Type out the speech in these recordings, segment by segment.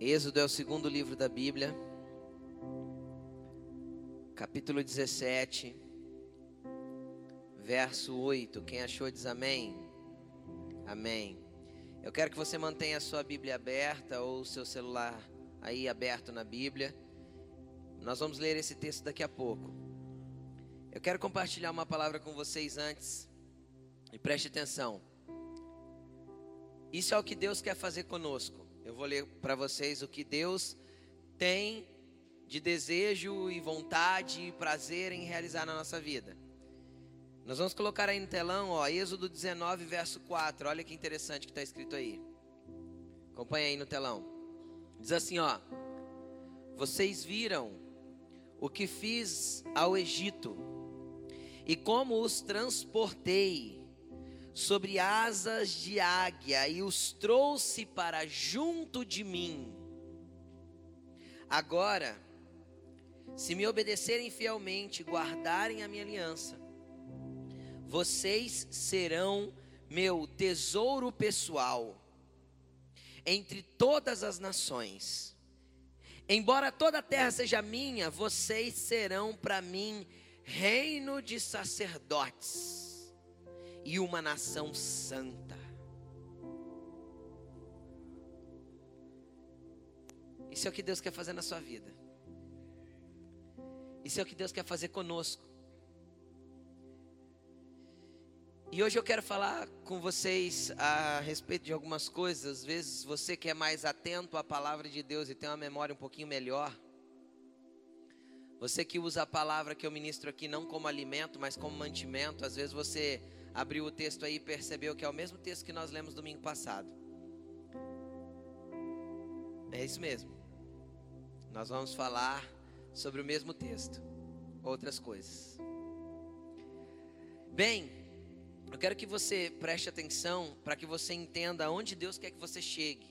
Êxodo é o segundo livro da Bíblia, capítulo 17, verso 8. Quem achou diz amém. Amém. Eu quero que você mantenha a sua Bíblia aberta ou o seu celular aí aberto na Bíblia. Nós vamos ler esse texto daqui a pouco. Eu quero compartilhar uma palavra com vocês antes. E preste atenção. Isso é o que Deus quer fazer conosco. Eu vou ler para vocês o que Deus tem de desejo e vontade e prazer em realizar na nossa vida. Nós vamos colocar aí no telão, ó, Êxodo 19, verso 4. Olha que interessante que está escrito aí. Acompanha aí no telão. Diz assim, ó: Vocês viram o que fiz ao Egito e como os transportei sobre asas de águia e os trouxe para junto de mim. Agora, se me obedecerem fielmente, guardarem a minha aliança, vocês serão meu tesouro pessoal entre todas as nações. Embora toda a terra seja minha, vocês serão para mim reino de sacerdotes e uma nação santa. Isso é o que Deus quer fazer na sua vida. Isso é o que Deus quer fazer conosco. E hoje eu quero falar com vocês a respeito de algumas coisas. Às vezes você que é mais atento à palavra de Deus e tem uma memória um pouquinho melhor. Você que usa a palavra que eu ministro aqui não como alimento, mas como mantimento. Às vezes você abriu o texto aí e percebeu que é o mesmo texto que nós lemos domingo passado. É isso mesmo. Nós vamos falar sobre o mesmo texto, outras coisas. Bem, eu quero que você preste atenção para que você entenda aonde Deus quer que você chegue.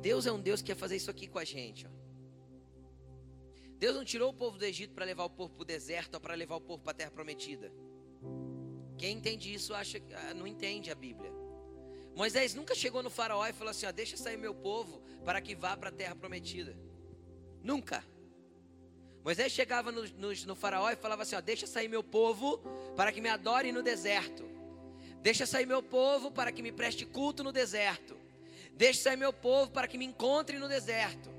Deus é um Deus que quer fazer isso aqui com a gente. Ó. Deus não tirou o povo do Egito para levar o povo para o deserto ou para levar o povo para a terra prometida. Quem entende isso acha, ah, não entende a Bíblia. Moisés nunca chegou no faraó e falou assim: ó, deixa sair meu povo para que vá para a terra prometida. Nunca. Moisés chegava no, no, no faraó e falava assim: ó, deixa sair meu povo para que me adore no deserto. Deixa sair meu povo para que me preste culto no deserto. Deixa sair meu povo para que me encontre no deserto.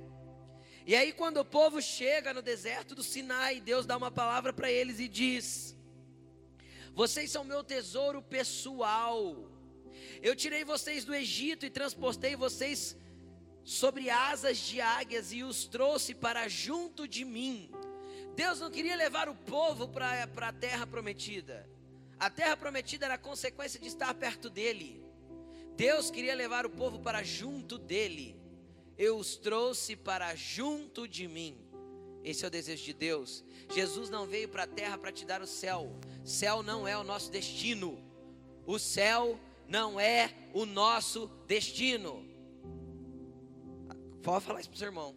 E aí, quando o povo chega no deserto do Sinai, Deus dá uma palavra para eles e diz: Vocês são meu tesouro pessoal. Eu tirei vocês do Egito e transportei vocês sobre asas de águias e os trouxe para junto de mim. Deus não queria levar o povo para a terra prometida. A terra prometida era consequência de estar perto dele. Deus queria levar o povo para junto dele. Eu os trouxe para junto de mim. Esse é o desejo de Deus. Jesus não veio para a terra para te dar o céu. Céu não é o nosso destino. O céu não é o nosso destino. Pode falar isso para o seu irmão.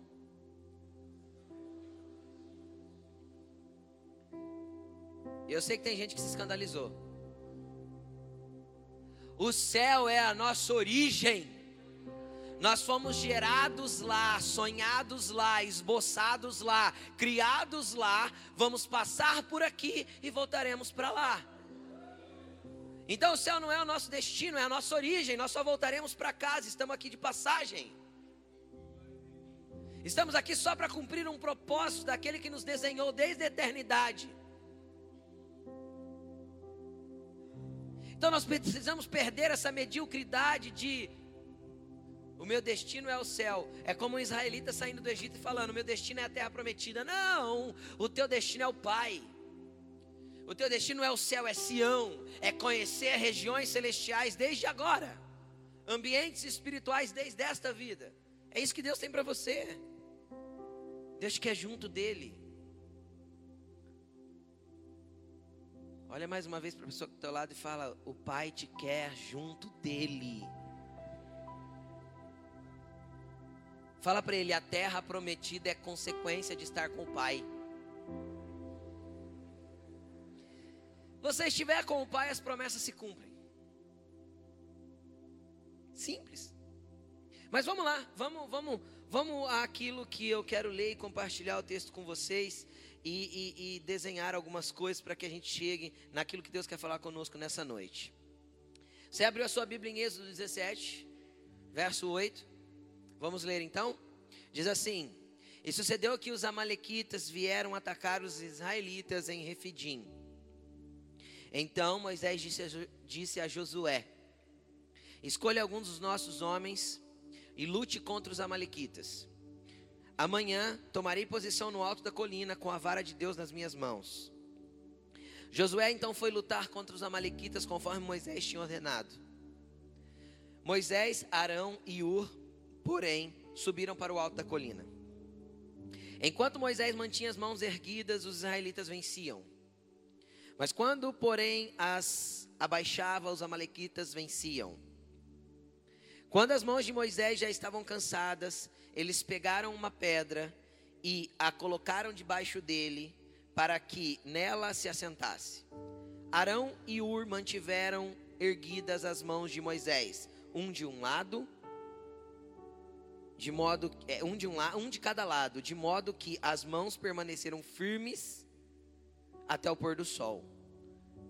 Eu sei que tem gente que se escandalizou. O céu é a nossa origem. Nós fomos gerados lá, sonhados lá, esboçados lá, criados lá. Vamos passar por aqui e voltaremos para lá. Então o céu não é o nosso destino, é a nossa origem. Nós só voltaremos para casa, estamos aqui de passagem. Estamos aqui só para cumprir um propósito daquele que nos desenhou desde a eternidade. Então nós precisamos perder essa mediocridade de o meu destino é o céu. É como um israelita saindo do Egito e falando: meu destino é a terra prometida. Não, o teu destino é o Pai. O teu destino é o céu, é Sião, é conhecer regiões celestiais desde agora, ambientes espirituais desde esta vida. É isso que Deus tem para você. Deus quer junto dele. Olha mais uma vez para a pessoa que está ao lado e fala: O Pai te quer junto dele. Fala para ele: a terra prometida é consequência de estar com o Pai. você estiver com o Pai, as promessas se cumprem. Simples. Mas vamos lá, vamos, vamos, vamos àquilo que eu quero ler e compartilhar o texto com vocês e, e, e desenhar algumas coisas para que a gente chegue naquilo que Deus quer falar conosco nessa noite. Você abriu a sua Bíblia em Êxodo 17, verso 8. Vamos ler então? Diz assim: E sucedeu que os amalequitas vieram atacar os israelitas em Refidim. Então Moisés disse a, disse a Josué: Escolha alguns dos nossos homens e lute contra os amalequitas. Amanhã tomarei posição no alto da colina com a vara de Deus nas minhas mãos. Josué então foi lutar contra os amalequitas conforme Moisés tinha ordenado. Moisés, Arão e Ur, porém, subiram para o alto da colina. Enquanto Moisés mantinha as mãos erguidas, os israelitas venciam. Mas quando, porém, as abaixava, os amalequitas venciam. Quando as mãos de Moisés já estavam cansadas, eles pegaram uma pedra e a colocaram debaixo dele, para que nela se assentasse. Arão e Ur mantiveram erguidas as mãos de Moisés, um de um lado, de modo é, um de um, um de cada lado, de modo que as mãos permaneceram firmes até o pôr do sol.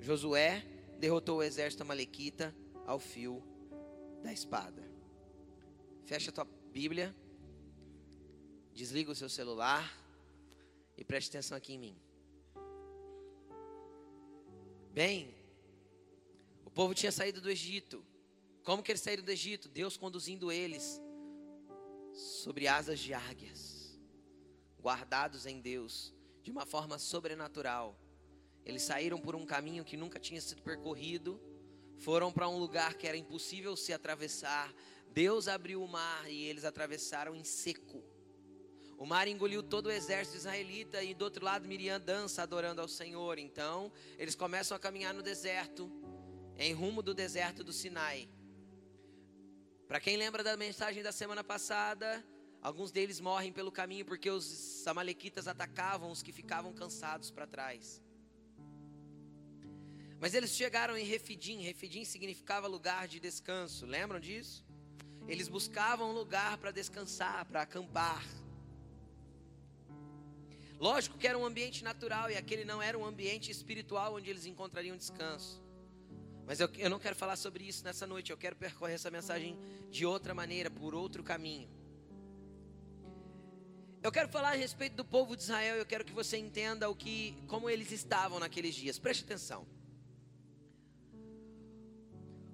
Josué derrotou o exército amalequita ao fio da espada. Fecha a tua Bíblia. Desliga o seu celular e preste atenção aqui em mim. Bem, o povo tinha saído do Egito. Como que eles saíram do Egito? Deus conduzindo eles sobre asas de águias, guardados em Deus de uma forma sobrenatural. Eles saíram por um caminho que nunca tinha sido percorrido, foram para um lugar que era impossível se atravessar. Deus abriu o mar e eles atravessaram em seco. O mar engoliu todo o exército israelita e do outro lado Miriam dança adorando ao Senhor. Então, eles começam a caminhar no deserto, em rumo do deserto do Sinai. Para quem lembra da mensagem da semana passada, alguns deles morrem pelo caminho porque os amalequitas atacavam os que ficavam cansados para trás. Mas eles chegaram em Refidim. Refidim significava lugar de descanso. Lembram disso? Eles buscavam um lugar para descansar, para acampar. Lógico que era um ambiente natural e aquele não era um ambiente espiritual onde eles encontrariam descanso. Mas eu, eu não quero falar sobre isso nessa noite. Eu quero percorrer essa mensagem de outra maneira, por outro caminho. Eu quero falar a respeito do povo de Israel. Eu quero que você entenda o que, como eles estavam naqueles dias. Preste atenção.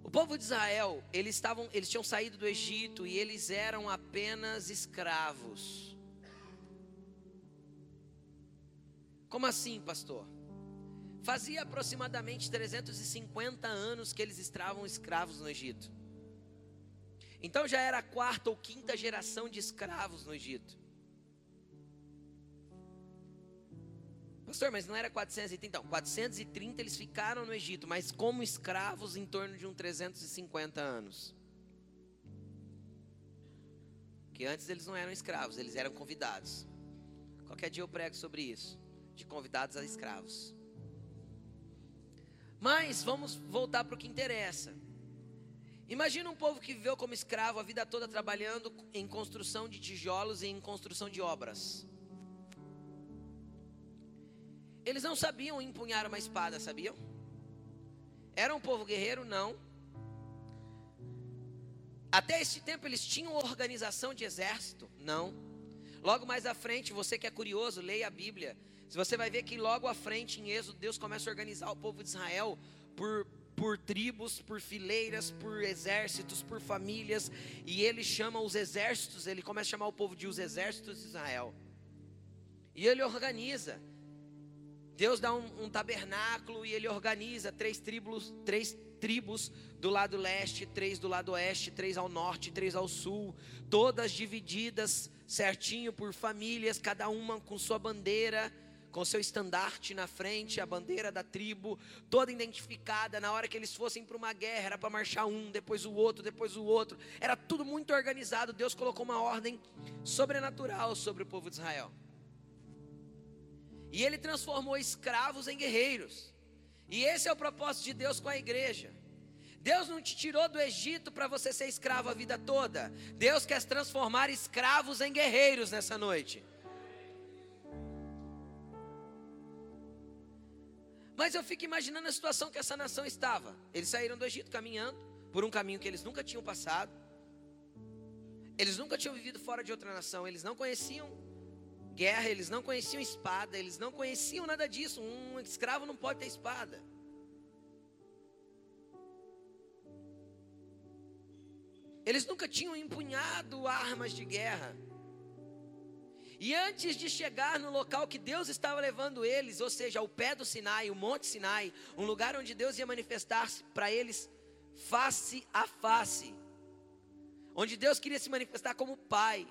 O povo de Israel, eles estavam, eles tinham saído do Egito e eles eram apenas escravos. Como assim, pastor? Fazia aproximadamente 350 anos que eles estavam escravos no Egito. Então já era a quarta ou quinta geração de escravos no Egito. Pastor, mas não era 430? Então, 430 eles ficaram no Egito, mas como escravos em torno de uns 350 anos. Que antes eles não eram escravos, eles eram convidados. Qualquer dia eu prego sobre isso de convidados a escravos. Mas vamos voltar para o que interessa. Imagina um povo que viveu como escravo a vida toda trabalhando em construção de tijolos e em construção de obras. Eles não sabiam empunhar uma espada, sabiam? Era um povo guerreiro? Não. Até esse tempo eles tinham organização de exército? Não. Logo mais à frente, você que é curioso, leia a Bíblia. Se você vai ver que logo à frente em Êxodo, Deus começa a organizar o povo de Israel por, por tribos, por fileiras, por exércitos, por famílias, e ele chama os exércitos, ele começa a chamar o povo de os exércitos de Israel. E ele organiza. Deus dá um, um tabernáculo e ele organiza três tribos, três tribos do lado leste, três do lado oeste, três ao norte, três ao sul, todas divididas certinho por famílias, cada uma com sua bandeira com seu estandarte na frente, a bandeira da tribo, toda identificada. Na hora que eles fossem para uma guerra, era para marchar um, depois o outro, depois o outro. Era tudo muito organizado. Deus colocou uma ordem sobrenatural sobre o povo de Israel. E ele transformou escravos em guerreiros. E esse é o propósito de Deus com a igreja. Deus não te tirou do Egito para você ser escravo a vida toda. Deus quer transformar escravos em guerreiros nessa noite. Mas eu fico imaginando a situação que essa nação estava. Eles saíram do Egito caminhando por um caminho que eles nunca tinham passado. Eles nunca tinham vivido fora de outra nação, eles não conheciam guerra, eles não conheciam espada, eles não conheciam nada disso. Um escravo não pode ter espada. Eles nunca tinham empunhado armas de guerra. E antes de chegar no local que Deus estava levando eles, ou seja, ao pé do Sinai, o Monte Sinai, um lugar onde Deus ia manifestar-se para eles face a face, onde Deus queria se manifestar como Pai,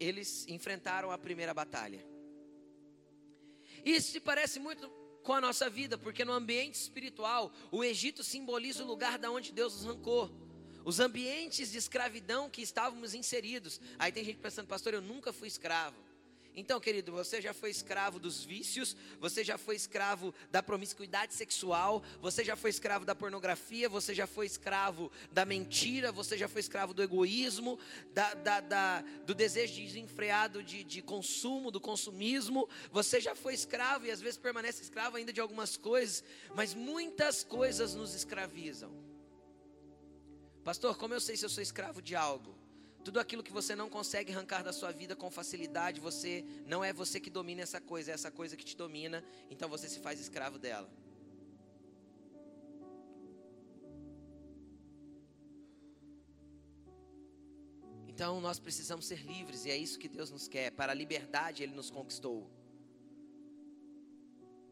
eles enfrentaram a primeira batalha. Isso se parece muito com a nossa vida, porque no ambiente espiritual, o Egito simboliza o lugar da onde Deus nos arrancou. Os ambientes de escravidão que estávamos inseridos. Aí tem gente pensando, pastor, eu nunca fui escravo. Então, querido, você já foi escravo dos vícios, você já foi escravo da promiscuidade sexual, você já foi escravo da pornografia, você já foi escravo da mentira, você já foi escravo do egoísmo, da, da, da, do desejo desenfreado de, de consumo, do consumismo. Você já foi escravo e às vezes permanece escravo ainda de algumas coisas, mas muitas coisas nos escravizam. Pastor, como eu sei se eu sou escravo de algo? Tudo aquilo que você não consegue arrancar da sua vida com facilidade, você não é você que domina essa coisa, é essa coisa que te domina, então você se faz escravo dela. Então nós precisamos ser livres e é isso que Deus nos quer. Para a liberdade Ele nos conquistou.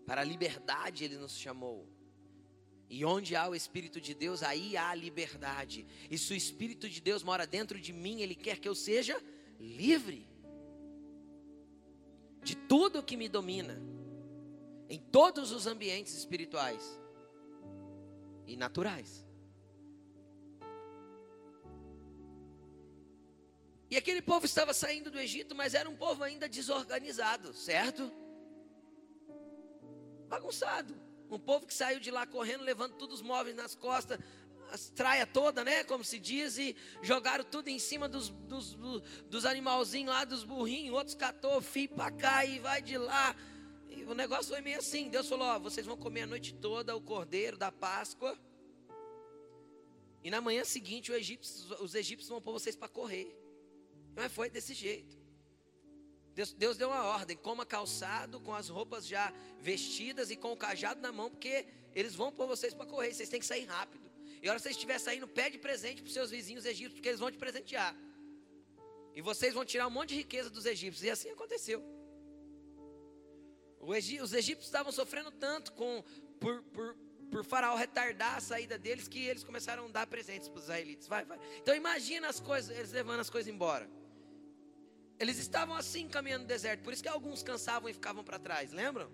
Para a liberdade Ele nos chamou. E onde há o Espírito de Deus, aí há liberdade. E se o Espírito de Deus mora dentro de mim, Ele quer que eu seja livre de tudo que me domina, em todos os ambientes espirituais e naturais. E aquele povo estava saindo do Egito, mas era um povo ainda desorganizado, certo? Bagunçado. Um povo que saiu de lá correndo, levando todos os móveis nas costas, as traia toda, né? Como se diz, e jogaram tudo em cima dos, dos, dos animalzinhos lá, dos burrinhos. Outros catou fio para cá e vai de lá. E o negócio foi meio assim. Deus falou: Ó, vocês vão comer a noite toda o cordeiro da Páscoa. E na manhã seguinte, egípcio, os egípcios vão pôr vocês para correr. Mas foi desse jeito. Deus, Deus deu uma ordem: coma calçado, com as roupas já vestidas e com o cajado na mão, porque eles vão pôr vocês para correr, vocês têm que sair rápido. E a hora que vocês estiver saindo, pede presente para os seus vizinhos egípcios, porque eles vão te presentear. E vocês vão tirar um monte de riqueza dos egípcios. E assim aconteceu. os egípcios estavam sofrendo tanto com, por, por, por Faraó retardar a saída deles que eles começaram a dar presentes para os israelitas. Vai, vai. Então imagina as coisas, eles levando as coisas embora. Eles estavam assim caminhando no deserto, por isso que alguns cansavam e ficavam para trás, lembram?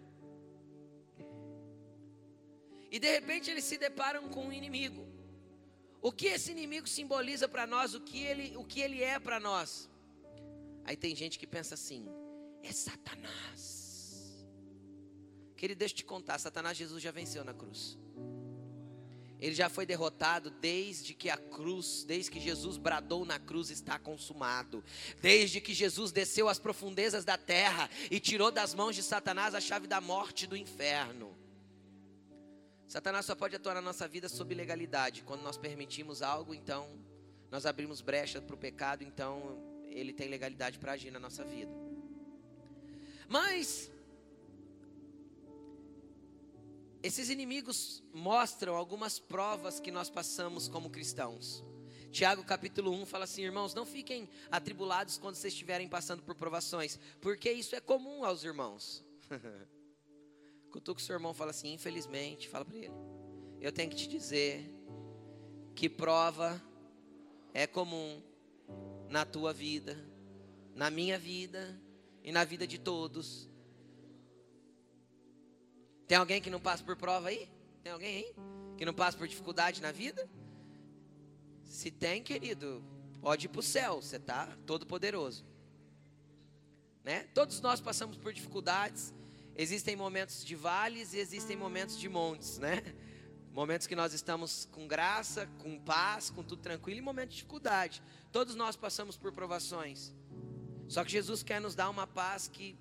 E de repente eles se deparam com um inimigo. O que esse inimigo simboliza para nós, o que ele, o que ele é para nós? Aí tem gente que pensa assim: é Satanás. Querido, deixa eu te contar: Satanás, Jesus já venceu na cruz. Ele já foi derrotado desde que a cruz, desde que Jesus bradou na cruz, está consumado. Desde que Jesus desceu às profundezas da terra e tirou das mãos de Satanás a chave da morte e do inferno. Satanás só pode atuar na nossa vida sob legalidade. Quando nós permitimos algo, então nós abrimos brecha para o pecado, então ele tem legalidade para agir na nossa vida. Mas esses inimigos mostram algumas provas que nós passamos como cristãos. Tiago capítulo 1 fala assim: irmãos, não fiquem atribulados quando vocês estiverem passando por provações, porque isso é comum aos irmãos. Cutuca o seu irmão fala assim: infelizmente, fala para ele, eu tenho que te dizer que prova é comum na tua vida, na minha vida e na vida de todos tem alguém que não passa por prova aí? Tem alguém aí? Que não passa por dificuldade na vida? Se tem, querido, pode ir para o céu, você está todo poderoso. Né? Todos nós passamos por dificuldades. Existem momentos de vales e existem momentos de montes, né? Momentos que nós estamos com graça, com paz, com tudo tranquilo, e momentos de dificuldade. Todos nós passamos por provações. Só que Jesus quer nos dar uma paz que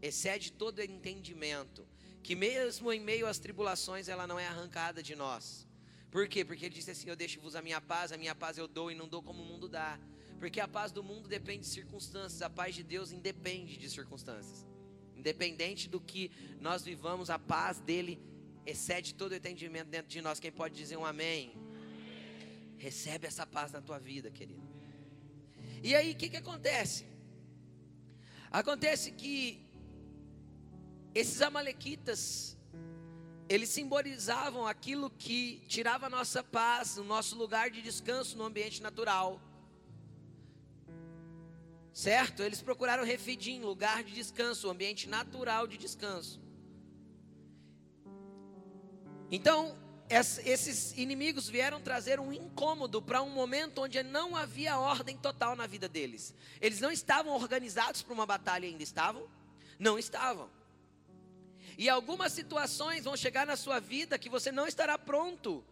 excede todo entendimento, que mesmo em meio às tribulações ela não é arrancada de nós. Por quê? Porque ele disse assim: Eu deixo-vos a minha paz, a minha paz eu dou e não dou como o mundo dá. Porque a paz do mundo depende de circunstâncias, a paz de Deus independe de circunstâncias. Independente do que nós vivamos, a paz dele excede todo o entendimento dentro de nós. Quem pode dizer um amém? Recebe essa paz na tua vida, querido. E aí, o que, que acontece? Acontece que esses amalequitas, eles simbolizavam aquilo que tirava a nossa paz, o nosso lugar de descanso no ambiente natural. Certo? Eles procuraram refidim, lugar de descanso, ambiente natural de descanso. Então, esses inimigos vieram trazer um incômodo para um momento onde não havia ordem total na vida deles. Eles não estavam organizados para uma batalha ainda, estavam? Não estavam. E algumas situações vão chegar na sua vida que você não estará pronto.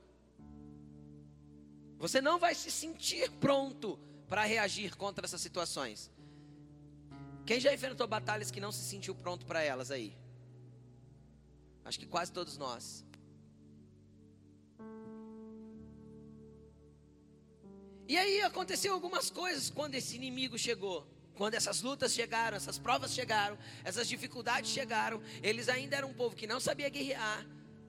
Você não vai se sentir pronto para reagir contra essas situações. Quem já enfrentou batalhas que não se sentiu pronto para elas aí? Acho que quase todos nós. E aí aconteceu algumas coisas quando esse inimigo chegou. Quando essas lutas chegaram, essas provas chegaram, essas dificuldades chegaram, eles ainda eram um povo que não sabia guerrear.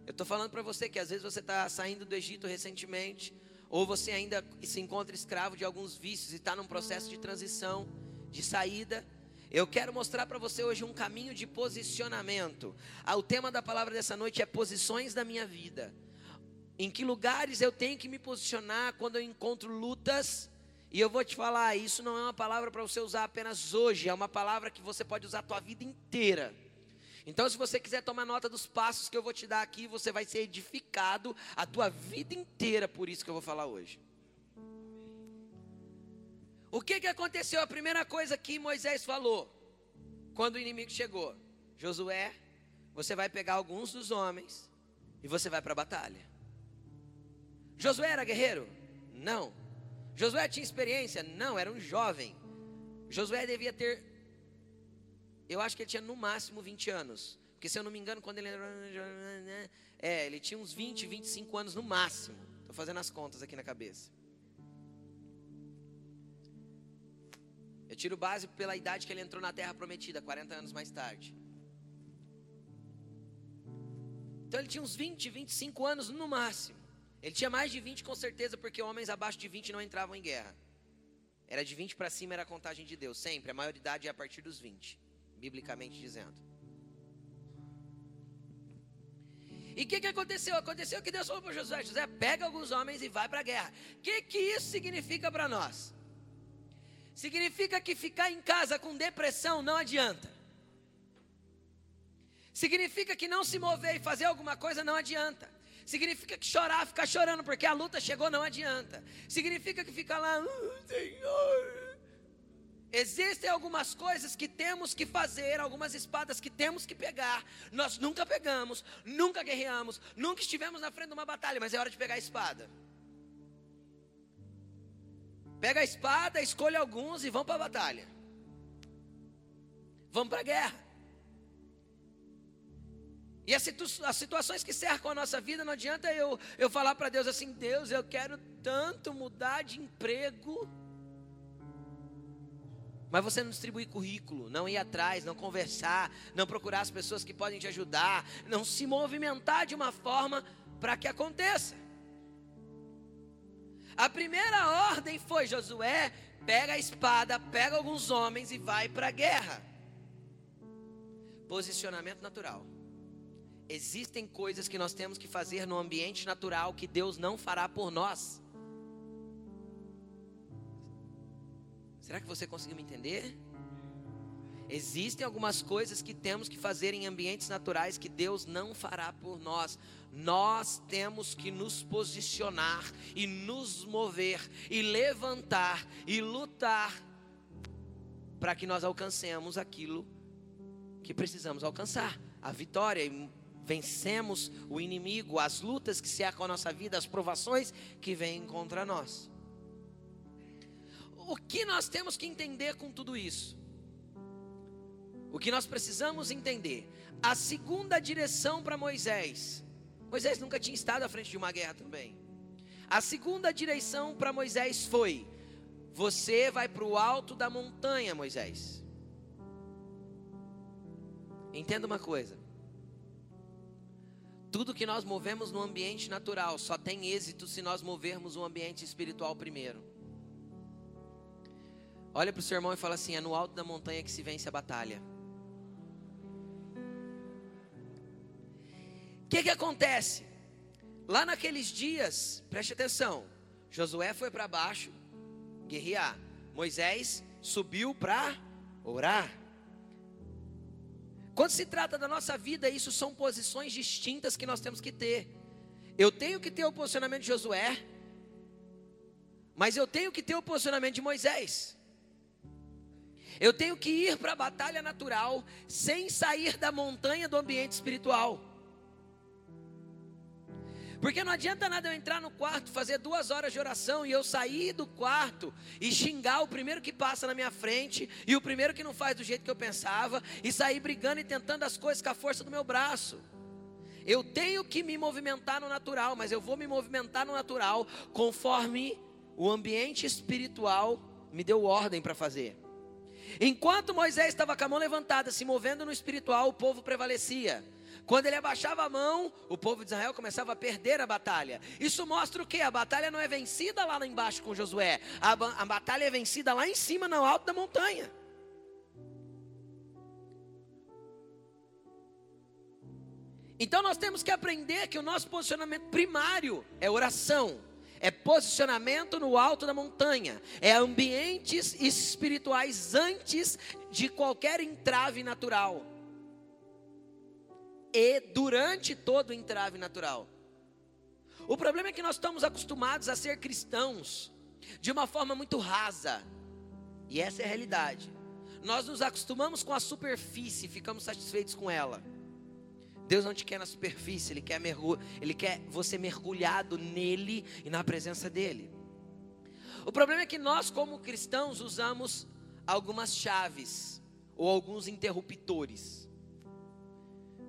Eu estou falando para você que às vezes você está saindo do Egito recentemente, ou você ainda se encontra escravo de alguns vícios e está num processo de transição, de saída. Eu quero mostrar para você hoje um caminho de posicionamento. Ah, o tema da palavra dessa noite é posições da minha vida. Em que lugares eu tenho que me posicionar quando eu encontro lutas? E eu vou te falar, isso não é uma palavra para você usar apenas hoje, é uma palavra que você pode usar a tua vida inteira. Então, se você quiser tomar nota dos passos que eu vou te dar aqui, você vai ser edificado a tua vida inteira por isso que eu vou falar hoje. O que, que aconteceu? A primeira coisa que Moisés falou quando o inimigo chegou: Josué, você vai pegar alguns dos homens e você vai para a batalha. Josué era guerreiro? Não. Josué tinha experiência? Não, era um jovem. Josué devia ter, eu acho que ele tinha no máximo 20 anos. Porque se eu não me engano, quando ele. É, ele tinha uns 20, 25 anos no máximo. Estou fazendo as contas aqui na cabeça. Eu tiro base pela idade que ele entrou na terra prometida, 40 anos mais tarde. Então ele tinha uns 20, 25 anos no máximo. Ele tinha mais de 20 com certeza, porque homens abaixo de 20 não entravam em guerra. Era de 20 para cima, era a contagem de Deus, sempre. A maioridade é a partir dos 20, biblicamente dizendo. E o que, que aconteceu? Aconteceu que Deus falou para José: José, pega alguns homens e vai para a guerra. O que, que isso significa para nós? Significa que ficar em casa com depressão não adianta. Significa que não se mover e fazer alguma coisa não adianta. Significa que chorar, ficar chorando porque a luta chegou, não adianta. Significa que ficar lá, oh, Senhor. Existem algumas coisas que temos que fazer, algumas espadas que temos que pegar. Nós nunca pegamos, nunca guerreamos, nunca estivemos na frente de uma batalha, mas é hora de pegar a espada. Pega a espada, escolha alguns e vão para a batalha. Vamos para a guerra. E as, situ as situações que cercam a nossa vida, não adianta eu, eu falar para Deus assim: Deus, eu quero tanto mudar de emprego. Mas você não distribuir currículo, não ir atrás, não conversar, não procurar as pessoas que podem te ajudar, não se movimentar de uma forma para que aconteça. A primeira ordem foi: Josué, pega a espada, pega alguns homens e vai para a guerra. Posicionamento natural. Existem coisas que nós temos que fazer no ambiente natural que Deus não fará por nós. Será que você conseguiu me entender? Existem algumas coisas que temos que fazer em ambientes naturais que Deus não fará por nós. Nós temos que nos posicionar e nos mover e levantar e lutar para que nós alcancemos aquilo que precisamos alcançar a vitória e vencemos o inimigo, as lutas que cercam a nossa vida, as provações que vêm contra nós. O que nós temos que entender com tudo isso? O que nós precisamos entender? A segunda direção para Moisés. Moisés nunca tinha estado à frente de uma guerra também. A segunda direção para Moisés foi: Você vai para o alto da montanha, Moisés. Entenda uma coisa. Tudo que nós movemos no ambiente natural só tem êxito se nós movermos o ambiente espiritual primeiro. Olha para o seu irmão e fala assim: é no alto da montanha que se vence a batalha. O que, que acontece? Lá naqueles dias, preste atenção: Josué foi para baixo guerrear, Moisés subiu para orar. Quando se trata da nossa vida, isso são posições distintas que nós temos que ter. Eu tenho que ter o posicionamento de Josué, mas eu tenho que ter o posicionamento de Moisés. Eu tenho que ir para a batalha natural sem sair da montanha do ambiente espiritual. Porque não adianta nada eu entrar no quarto, fazer duas horas de oração e eu sair do quarto e xingar o primeiro que passa na minha frente e o primeiro que não faz do jeito que eu pensava e sair brigando e tentando as coisas com a força do meu braço. Eu tenho que me movimentar no natural, mas eu vou me movimentar no natural conforme o ambiente espiritual me deu ordem para fazer. Enquanto Moisés estava com a mão levantada, se movendo no espiritual, o povo prevalecia. Quando ele abaixava a mão, o povo de Israel começava a perder a batalha. Isso mostra o que? A batalha não é vencida lá embaixo com Josué, a, a batalha é vencida lá em cima, no alto da montanha. Então nós temos que aprender que o nosso posicionamento primário é oração é posicionamento no alto da montanha, é ambientes espirituais antes de qualquer entrave natural e durante todo o entrave natural. O problema é que nós estamos acostumados a ser cristãos de uma forma muito rasa, e essa é a realidade. Nós nos acostumamos com a superfície, ficamos satisfeitos com ela. Deus não te quer na superfície, Ele quer, mergulho, Ele quer você mergulhado nele e na presença dEle. O problema é que nós, como cristãos, usamos algumas chaves ou alguns interruptores.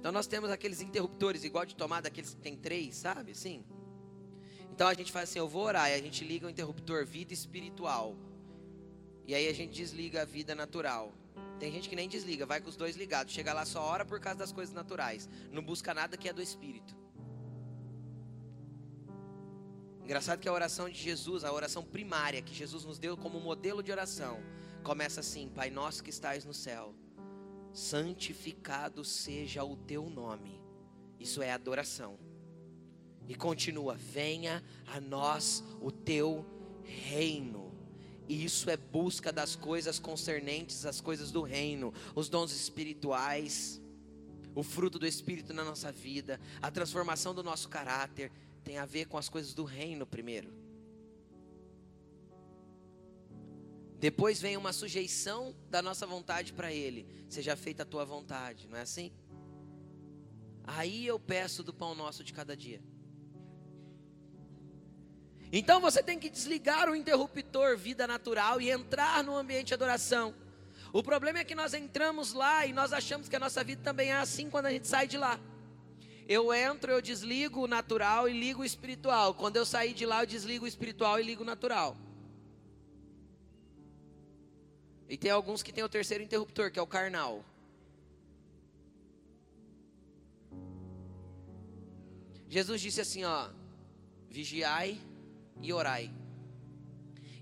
Então nós temos aqueles interruptores igual de tomada, aqueles que tem três, sabe? Assim. Então a gente faz assim, eu vou orar, e a gente liga o interruptor vida espiritual. E aí a gente desliga a vida natural. Tem gente que nem desliga, vai com os dois ligados. Chega lá só ora por causa das coisas naturais. Não busca nada que é do Espírito. Engraçado que a oração de Jesus, a oração primária que Jesus nos deu como modelo de oração, começa assim: Pai nosso que estais no céu, santificado seja o teu nome. Isso é adoração. E continua: venha a nós o teu reino. E isso é busca das coisas concernentes às coisas do reino, os dons espirituais, o fruto do espírito na nossa vida, a transformação do nosso caráter, tem a ver com as coisas do reino primeiro. Depois vem uma sujeição da nossa vontade para Ele. Seja feita a tua vontade, não é assim? Aí eu peço do pão nosso de cada dia. Então você tem que desligar o interruptor vida natural e entrar no ambiente de adoração. O problema é que nós entramos lá e nós achamos que a nossa vida também é assim quando a gente sai de lá. Eu entro, eu desligo o natural e ligo o espiritual. Quando eu sair de lá, eu desligo o espiritual e ligo o natural. E tem alguns que tem o terceiro interruptor, que é o carnal. Jesus disse assim, ó: Vigiai e orai.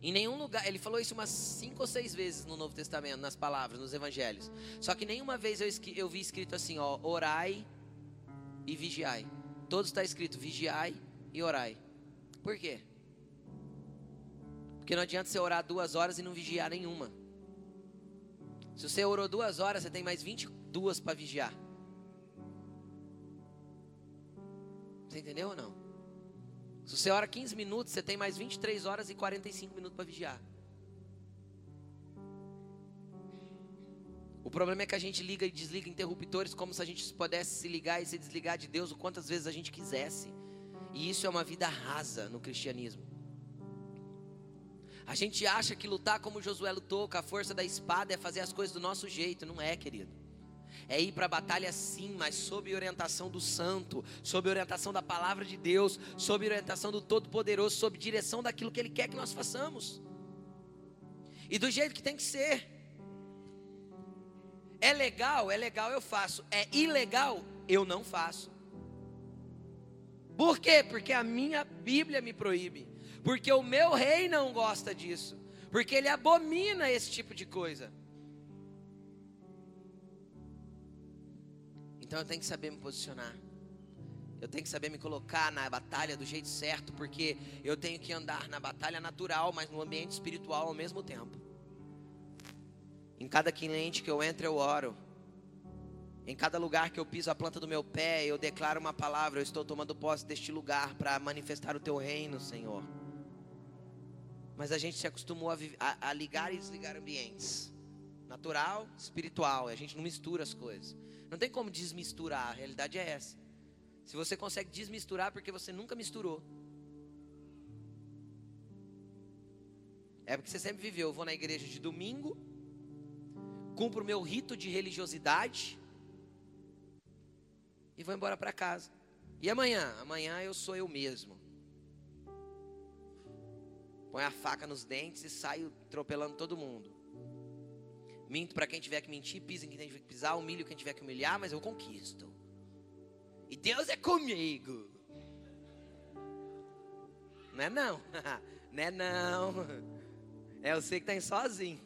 Em nenhum lugar, ele falou isso umas cinco ou seis vezes no Novo Testamento, nas palavras, nos evangelhos. Só que nenhuma vez eu, eu vi escrito assim, ó, orai e vigiai. Todos está escrito vigiai e orai. Por quê? Porque não adianta você orar duas horas e não vigiar nenhuma. Se você orou duas horas, você tem mais 22 para vigiar. Você entendeu ou não? Se você ora 15 minutos, você tem mais 23 horas e 45 minutos para vigiar. O problema é que a gente liga e desliga interruptores como se a gente pudesse se ligar e se desligar de Deus o quantas vezes a gente quisesse. E isso é uma vida rasa no cristianismo. A gente acha que lutar como Josué lutou, com a força da espada, é fazer as coisas do nosso jeito. Não é, querido. É ir para a batalha sim, mas sob orientação do Santo, sob orientação da palavra de Deus, sob orientação do Todo-Poderoso, sob direção daquilo que Ele quer que nós façamos. E do jeito que tem que ser. É legal, é legal, eu faço. É ilegal, eu não faço. Por quê? Porque a minha Bíblia me proíbe. Porque o meu rei não gosta disso. Porque ele abomina esse tipo de coisa. Então eu tenho que saber me posicionar. Eu tenho que saber me colocar na batalha do jeito certo, porque eu tenho que andar na batalha natural, mas no ambiente espiritual ao mesmo tempo. Em cada cliente que eu entro, eu oro. Em cada lugar que eu piso a planta do meu pé, eu declaro uma palavra. Eu estou tomando posse deste lugar para manifestar o teu reino, Senhor. Mas a gente se acostumou a, a, a ligar e desligar ambientes natural, espiritual. A gente não mistura as coisas. Não tem como desmisturar. A realidade é essa. Se você consegue desmisturar, porque você nunca misturou. É porque você sempre viveu. Eu vou na igreja de domingo cumpro o meu rito de religiosidade e vou embora para casa. E amanhã? Amanhã eu sou eu mesmo. Põe a faca nos dentes e saio atropelando todo mundo. Minto para quem tiver que mentir, piso em quem tiver que pisar, humilho quem tiver que humilhar, mas eu conquisto. E Deus é comigo. Não é não. Não é não. É você que está sozinho.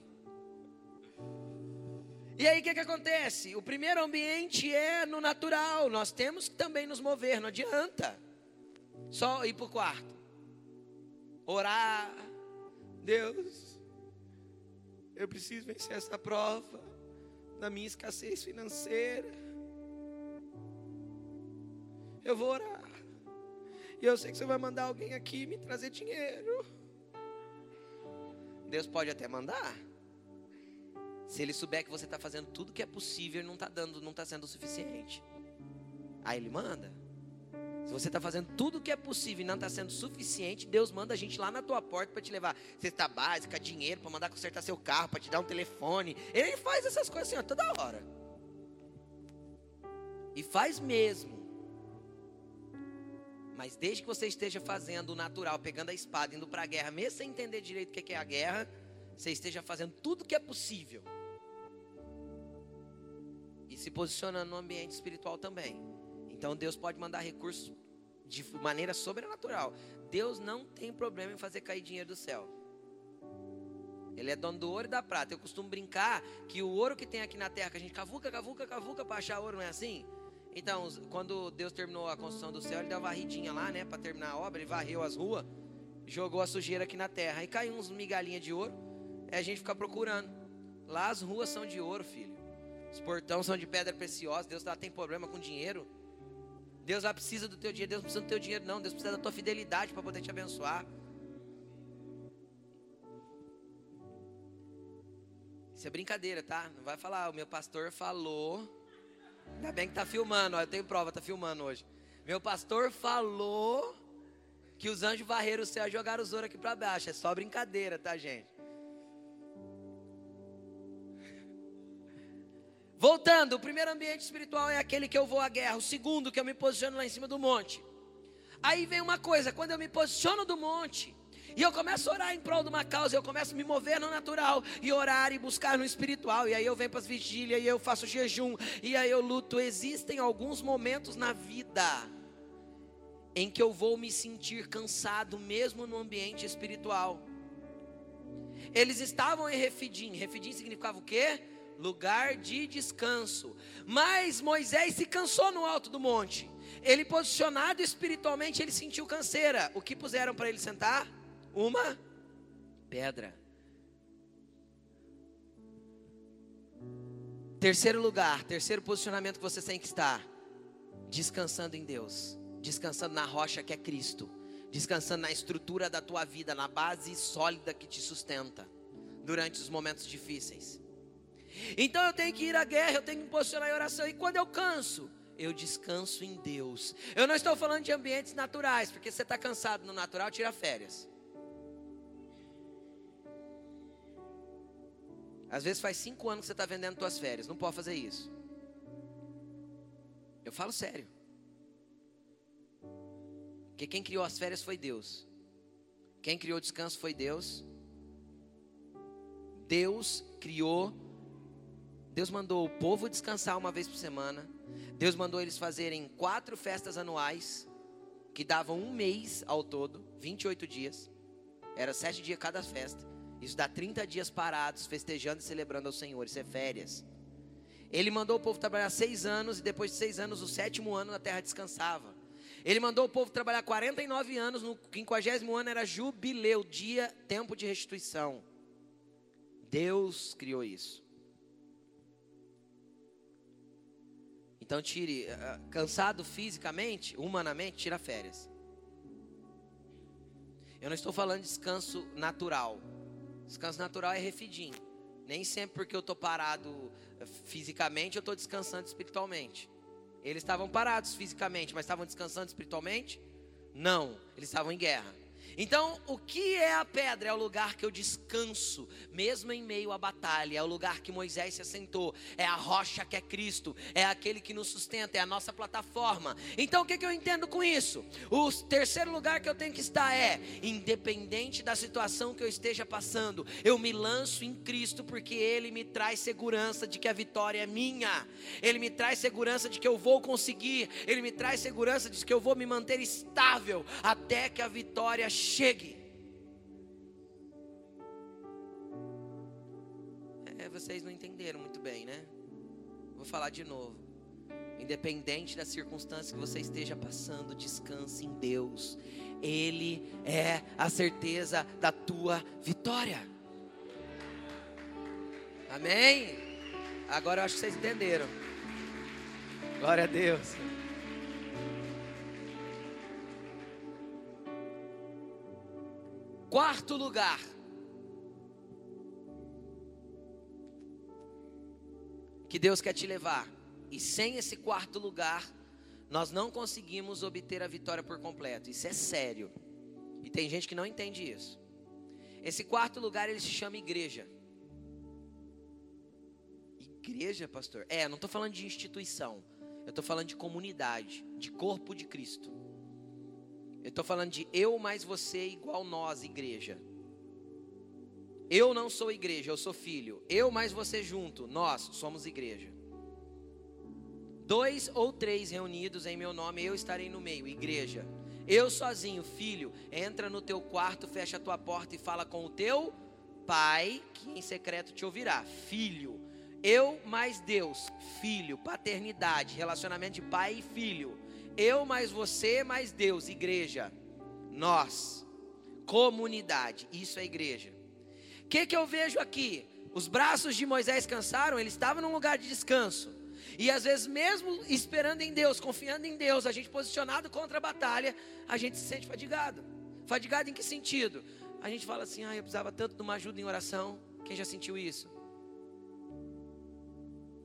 E aí o que, que acontece? O primeiro ambiente é no natural. Nós temos que também nos mover, não adianta. Só ir para o quarto. Orar. Deus, eu preciso vencer essa prova da minha escassez financeira. Eu vou orar. E eu sei que você vai mandar alguém aqui me trazer dinheiro. Deus pode até mandar. Se ele souber que você está fazendo tudo que é possível e não está dando, não está sendo o suficiente. Aí ele manda. Se você está fazendo tudo que é possível e não está sendo suficiente, Deus manda a gente lá na tua porta para te levar cesta básica, dinheiro, para mandar consertar seu carro, para te dar um telefone. Ele faz essas coisas assim, ó, toda hora. E faz mesmo. Mas desde que você esteja fazendo o natural, pegando a espada, indo para a guerra, mesmo sem entender direito o que é a guerra, você esteja fazendo tudo que é possível e se posicionando no ambiente espiritual também. Então Deus pode mandar recursos de maneira sobrenatural. Deus não tem problema em fazer cair dinheiro do céu. Ele é dono do ouro e da prata. Eu costumo brincar que o ouro que tem aqui na terra, que a gente cavuca, cavuca, cavuca para achar ouro, não é assim? Então, quando Deus terminou a construção do céu, ele deu uma varridinha lá, né, para terminar a obra, ele varreu as ruas, jogou a sujeira aqui na terra. Aí caiu uns migalhinhas de ouro, é a gente ficar procurando. Lá as ruas são de ouro, filho. Os portões são de pedra preciosa. Deus lá tem problema com dinheiro. Deus lá precisa do teu dinheiro. Deus não precisa do teu dinheiro, não. Deus precisa da tua fidelidade para poder te abençoar. Isso é brincadeira, tá? Não vai falar, o meu pastor falou. Ainda bem que tá filmando, ó, eu tenho prova, tá filmando hoje. Meu pastor falou que os anjos varreram o céu e jogaram os ouro aqui para baixo. É só brincadeira, tá, gente? Voltando, o primeiro ambiente espiritual é aquele que eu vou à guerra. O segundo, que eu me posiciono lá em cima do monte. Aí vem uma coisa, quando eu me posiciono do monte, e eu começo a orar em prol de uma causa, eu começo a me mover no natural e orar e buscar no espiritual. E aí eu venho para as vigílias, e eu faço jejum, e aí eu luto. Existem alguns momentos na vida em que eu vou me sentir cansado, mesmo no ambiente espiritual. Eles estavam em Refidim. Refidim significava o quê? Lugar de descanso. Mas Moisés se cansou no alto do monte. Ele posicionado espiritualmente, ele sentiu canseira. O que puseram para ele sentar? Uma pedra. Terceiro lugar, terceiro posicionamento que você tem que estar: descansando em Deus, descansando na rocha que é Cristo, descansando na estrutura da tua vida, na base sólida que te sustenta durante os momentos difíceis. Então eu tenho que ir à guerra, eu tenho que me posicionar em oração. E quando eu canso, eu descanso em Deus. Eu não estou falando de ambientes naturais, porque você está cansado no natural, tira férias. Às vezes faz cinco anos que você está vendendo suas férias, não pode fazer isso. Eu falo sério. Porque quem criou as férias foi Deus. Quem criou o descanso foi Deus. Deus criou. Deus mandou o povo descansar uma vez por semana. Deus mandou eles fazerem quatro festas anuais, que davam um mês ao todo, 28 dias. Era sete dias cada festa. Isso dá 30 dias parados, festejando e celebrando ao Senhor. Isso é férias. Ele mandou o povo trabalhar seis anos, e depois de seis anos, o sétimo ano, na terra descansava. Ele mandou o povo trabalhar 49 anos, no 50 ano era jubileu, dia, tempo de restituição. Deus criou isso. Então tire, uh, cansado fisicamente, humanamente, tira férias. Eu não estou falando de descanso natural. Descanso natural é refidinho. Nem sempre porque eu estou parado eh, fisicamente, eu estou descansando espiritualmente. Eles estavam parados fisicamente, mas estavam descansando espiritualmente? Não, eles estavam em guerra. Então, o que é a pedra? É o lugar que eu descanso, mesmo em meio à batalha. É o lugar que Moisés se assentou. É a rocha que é Cristo. É aquele que nos sustenta. É a nossa plataforma. Então, o que, que eu entendo com isso? O terceiro lugar que eu tenho que estar é: independente da situação que eu esteja passando, eu me lanço em Cristo, porque Ele me traz segurança de que a vitória é minha. Ele me traz segurança de que eu vou conseguir. Ele me traz segurança de que eu vou me manter estável até que a vitória chegue chegue. É, vocês não entenderam muito bem, né? Vou falar de novo. Independente da circunstância que você esteja passando, descanse em Deus. Ele é a certeza da tua vitória. Amém? Agora eu acho que vocês entenderam. Glória a Deus. Quarto lugar. Que Deus quer te levar. E sem esse quarto lugar, nós não conseguimos obter a vitória por completo. Isso é sério. E tem gente que não entende isso. Esse quarto lugar ele se chama igreja. Igreja, pastor? É, não estou falando de instituição. Eu estou falando de comunidade, de corpo de Cristo. Eu estou falando de eu mais você igual nós, igreja. Eu não sou igreja, eu sou filho. Eu mais você junto, nós somos igreja. Dois ou três reunidos em meu nome, eu estarei no meio, igreja. Eu sozinho, filho, entra no teu quarto, fecha a tua porta e fala com o teu pai, que em secreto te ouvirá. Filho, eu mais Deus, filho, paternidade, relacionamento de pai e filho. Eu mais você mais Deus, igreja. Nós, comunidade, isso é igreja. O que, que eu vejo aqui? Os braços de Moisés cansaram, ele estava num lugar de descanso. E às vezes, mesmo esperando em Deus, confiando em Deus, a gente posicionado contra a batalha, a gente se sente fadigado. Fadigado em que sentido? A gente fala assim: ah, eu precisava tanto de uma ajuda em oração. Quem já sentiu isso?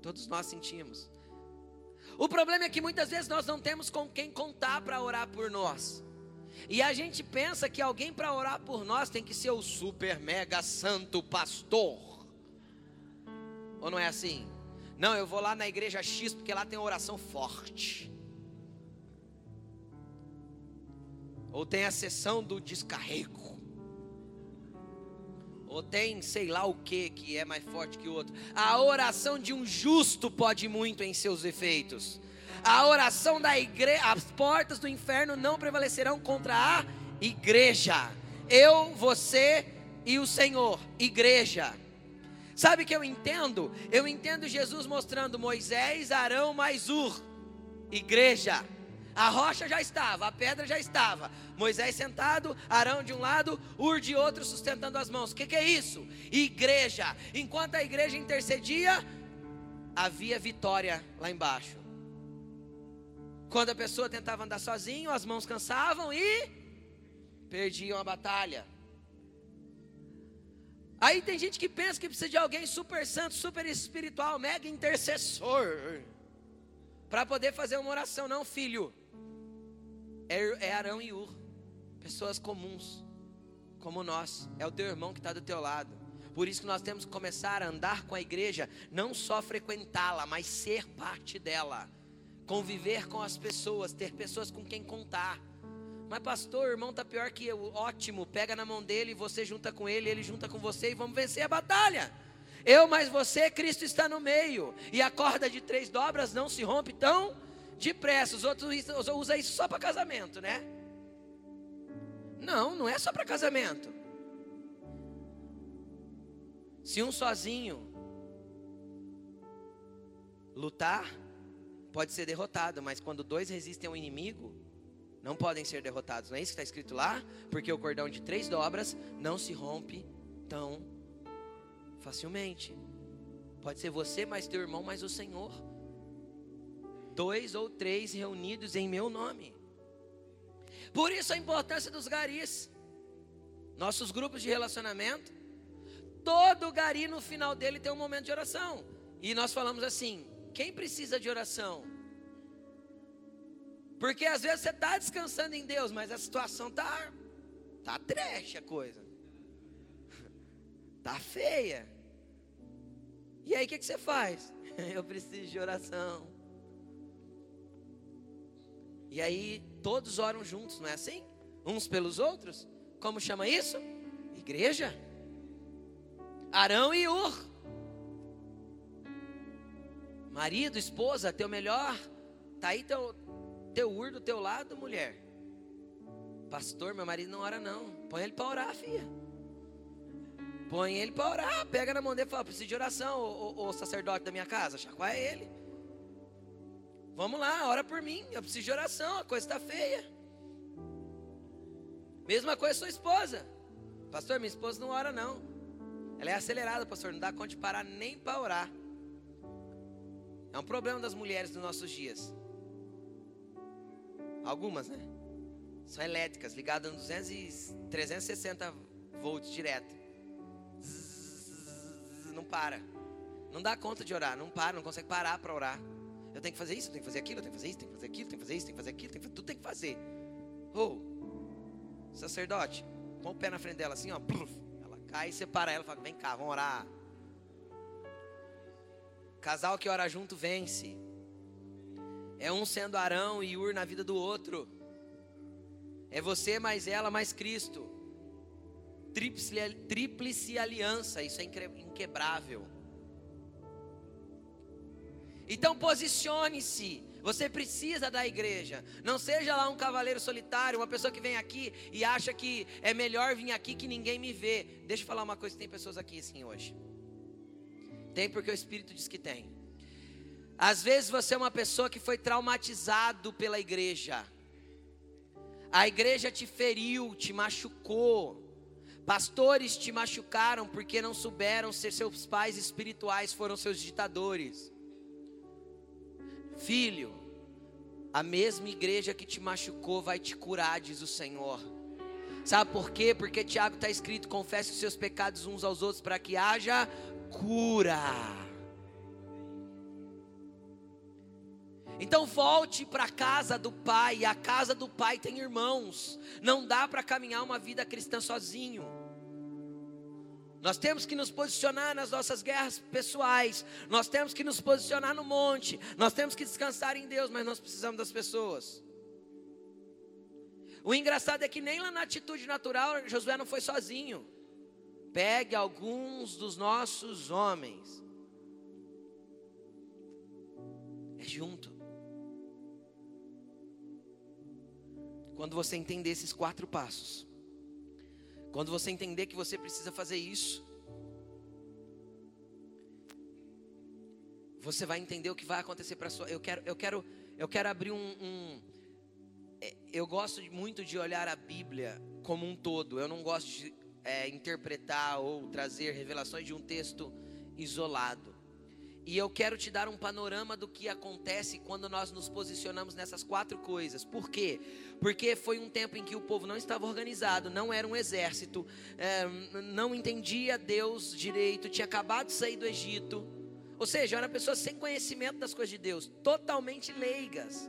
Todos nós sentimos. O problema é que muitas vezes nós não temos com quem contar para orar por nós. E a gente pensa que alguém para orar por nós tem que ser o super mega santo pastor. Ou não é assim? Não, eu vou lá na igreja X porque lá tem oração forte. Ou tem a sessão do descarrego. Ou tem sei lá o que que é mais forte que o outro. A oração de um justo pode muito em seus efeitos. A oração da igreja, as portas do inferno não prevalecerão contra a igreja. Eu, você e o Senhor, igreja. Sabe o que eu entendo? Eu entendo Jesus mostrando Moisés, Arão mais Ur, igreja. A rocha já estava, a pedra já estava. Moisés sentado, Arão de um lado, Ur de outro, sustentando as mãos. O que, que é isso? Igreja. Enquanto a igreja intercedia, havia vitória lá embaixo. Quando a pessoa tentava andar sozinho, as mãos cansavam e perdiam a batalha. Aí tem gente que pensa que precisa de alguém super santo, super espiritual, mega intercessor, para poder fazer uma oração. Não, filho. É, é Arão e Ur, pessoas comuns, como nós. É o teu irmão que está do teu lado. Por isso que nós temos que começar a andar com a igreja, não só frequentá-la, mas ser parte dela, conviver com as pessoas, ter pessoas com quem contar. Mas pastor, o irmão tá pior que eu. Ótimo, pega na mão dele, você junta com ele, ele junta com você e vamos vencer a batalha. Eu mais você, Cristo está no meio. E a corda de três dobras não se rompe tão depressa. Os outros usam isso só para casamento, né? Não, não é só para casamento. Se um sozinho lutar, pode ser derrotado, mas quando dois resistem ao inimigo, não podem ser derrotados. Não é isso que está escrito lá? Porque o cordão de três dobras não se rompe tão facilmente. Pode ser você, mais teu irmão, mais o Senhor. Dois ou três reunidos em meu nome. Por isso a importância dos garis. Nossos grupos de relacionamento. Todo gari no final dele tem um momento de oração. E nós falamos assim: quem precisa de oração? Porque às vezes você está descansando em Deus, mas a situação tá tá trash a coisa. Tá feia. E aí o que, que você faz? Eu preciso de oração. E aí todos oram juntos, não é assim? Uns pelos outros? Como chama isso? Igreja. Arão e Ur. Marido, esposa, teu melhor. Tá aí teu, teu ur do teu lado, mulher. Pastor, meu marido não ora não. Põe ele para orar, filha. Põe ele para orar. Pega na mão dele e fala: preciso de oração, o, o, o sacerdote da minha casa. Chacoalha ele. Vamos lá, ora por mim. Eu preciso de oração, a coisa está feia. Mesma coisa sua esposa. Pastor, minha esposa não ora não. Ela é acelerada, pastor, não dá conta de parar nem para orar. É um problema das mulheres dos nossos dias. Algumas, né? São elétricas, ligadas a 200 e 360 volts direto. Zzz, não para. Não dá conta de orar, não para, não consegue parar para orar. Eu tenho que fazer isso, eu tenho que fazer aquilo, eu tenho que fazer isso, tenho que fazer aquilo, tenho que fazer isso, tenho que fazer aquilo, tenho que fazer, tudo tem que fazer. Ou, oh, sacerdote, põe o pé na frente dela assim, ó. Ela cai separa ela, fala: vem cá, vamos orar. Casal que ora junto vence. É um sendo Arão e Ur na vida do outro. É você mais ela mais Cristo. Tríplice aliança, isso é inquebrável. Então posicione-se. Você precisa da igreja. Não seja lá um cavaleiro solitário, uma pessoa que vem aqui e acha que é melhor vir aqui que ninguém me vê. Deixa eu falar uma coisa: tem pessoas aqui assim hoje. Tem porque o Espírito diz que tem. Às vezes você é uma pessoa que foi traumatizado pela igreja. A igreja te feriu, te machucou. Pastores te machucaram porque não souberam ser seus pais espirituais, foram seus ditadores. Filho, a mesma igreja que te machucou vai te curar, diz o Senhor. Sabe por quê? Porque Tiago está escrito: confesse os seus pecados uns aos outros para que haja cura. Então volte para a casa do Pai. A casa do Pai tem irmãos. Não dá para caminhar uma vida cristã sozinho. Nós temos que nos posicionar nas nossas guerras pessoais. Nós temos que nos posicionar no monte. Nós temos que descansar em Deus, mas nós precisamos das pessoas. O engraçado é que nem lá na atitude natural Josué não foi sozinho. Pegue alguns dos nossos homens. É junto. Quando você entender esses quatro passos, quando você entender que você precisa fazer isso, você vai entender o que vai acontecer para sua. Eu quero, eu quero, eu quero abrir um, um. É, eu gosto muito de olhar a Bíblia como um todo. Eu não gosto de é, interpretar ou trazer revelações de um texto isolado. E eu quero te dar um panorama do que acontece quando nós nos posicionamos nessas quatro coisas. Por quê? Porque foi um tempo em que o povo não estava organizado, não era um exército, é, não entendia Deus direito, tinha acabado de sair do Egito. Ou seja, eram pessoas sem conhecimento das coisas de Deus, totalmente leigas.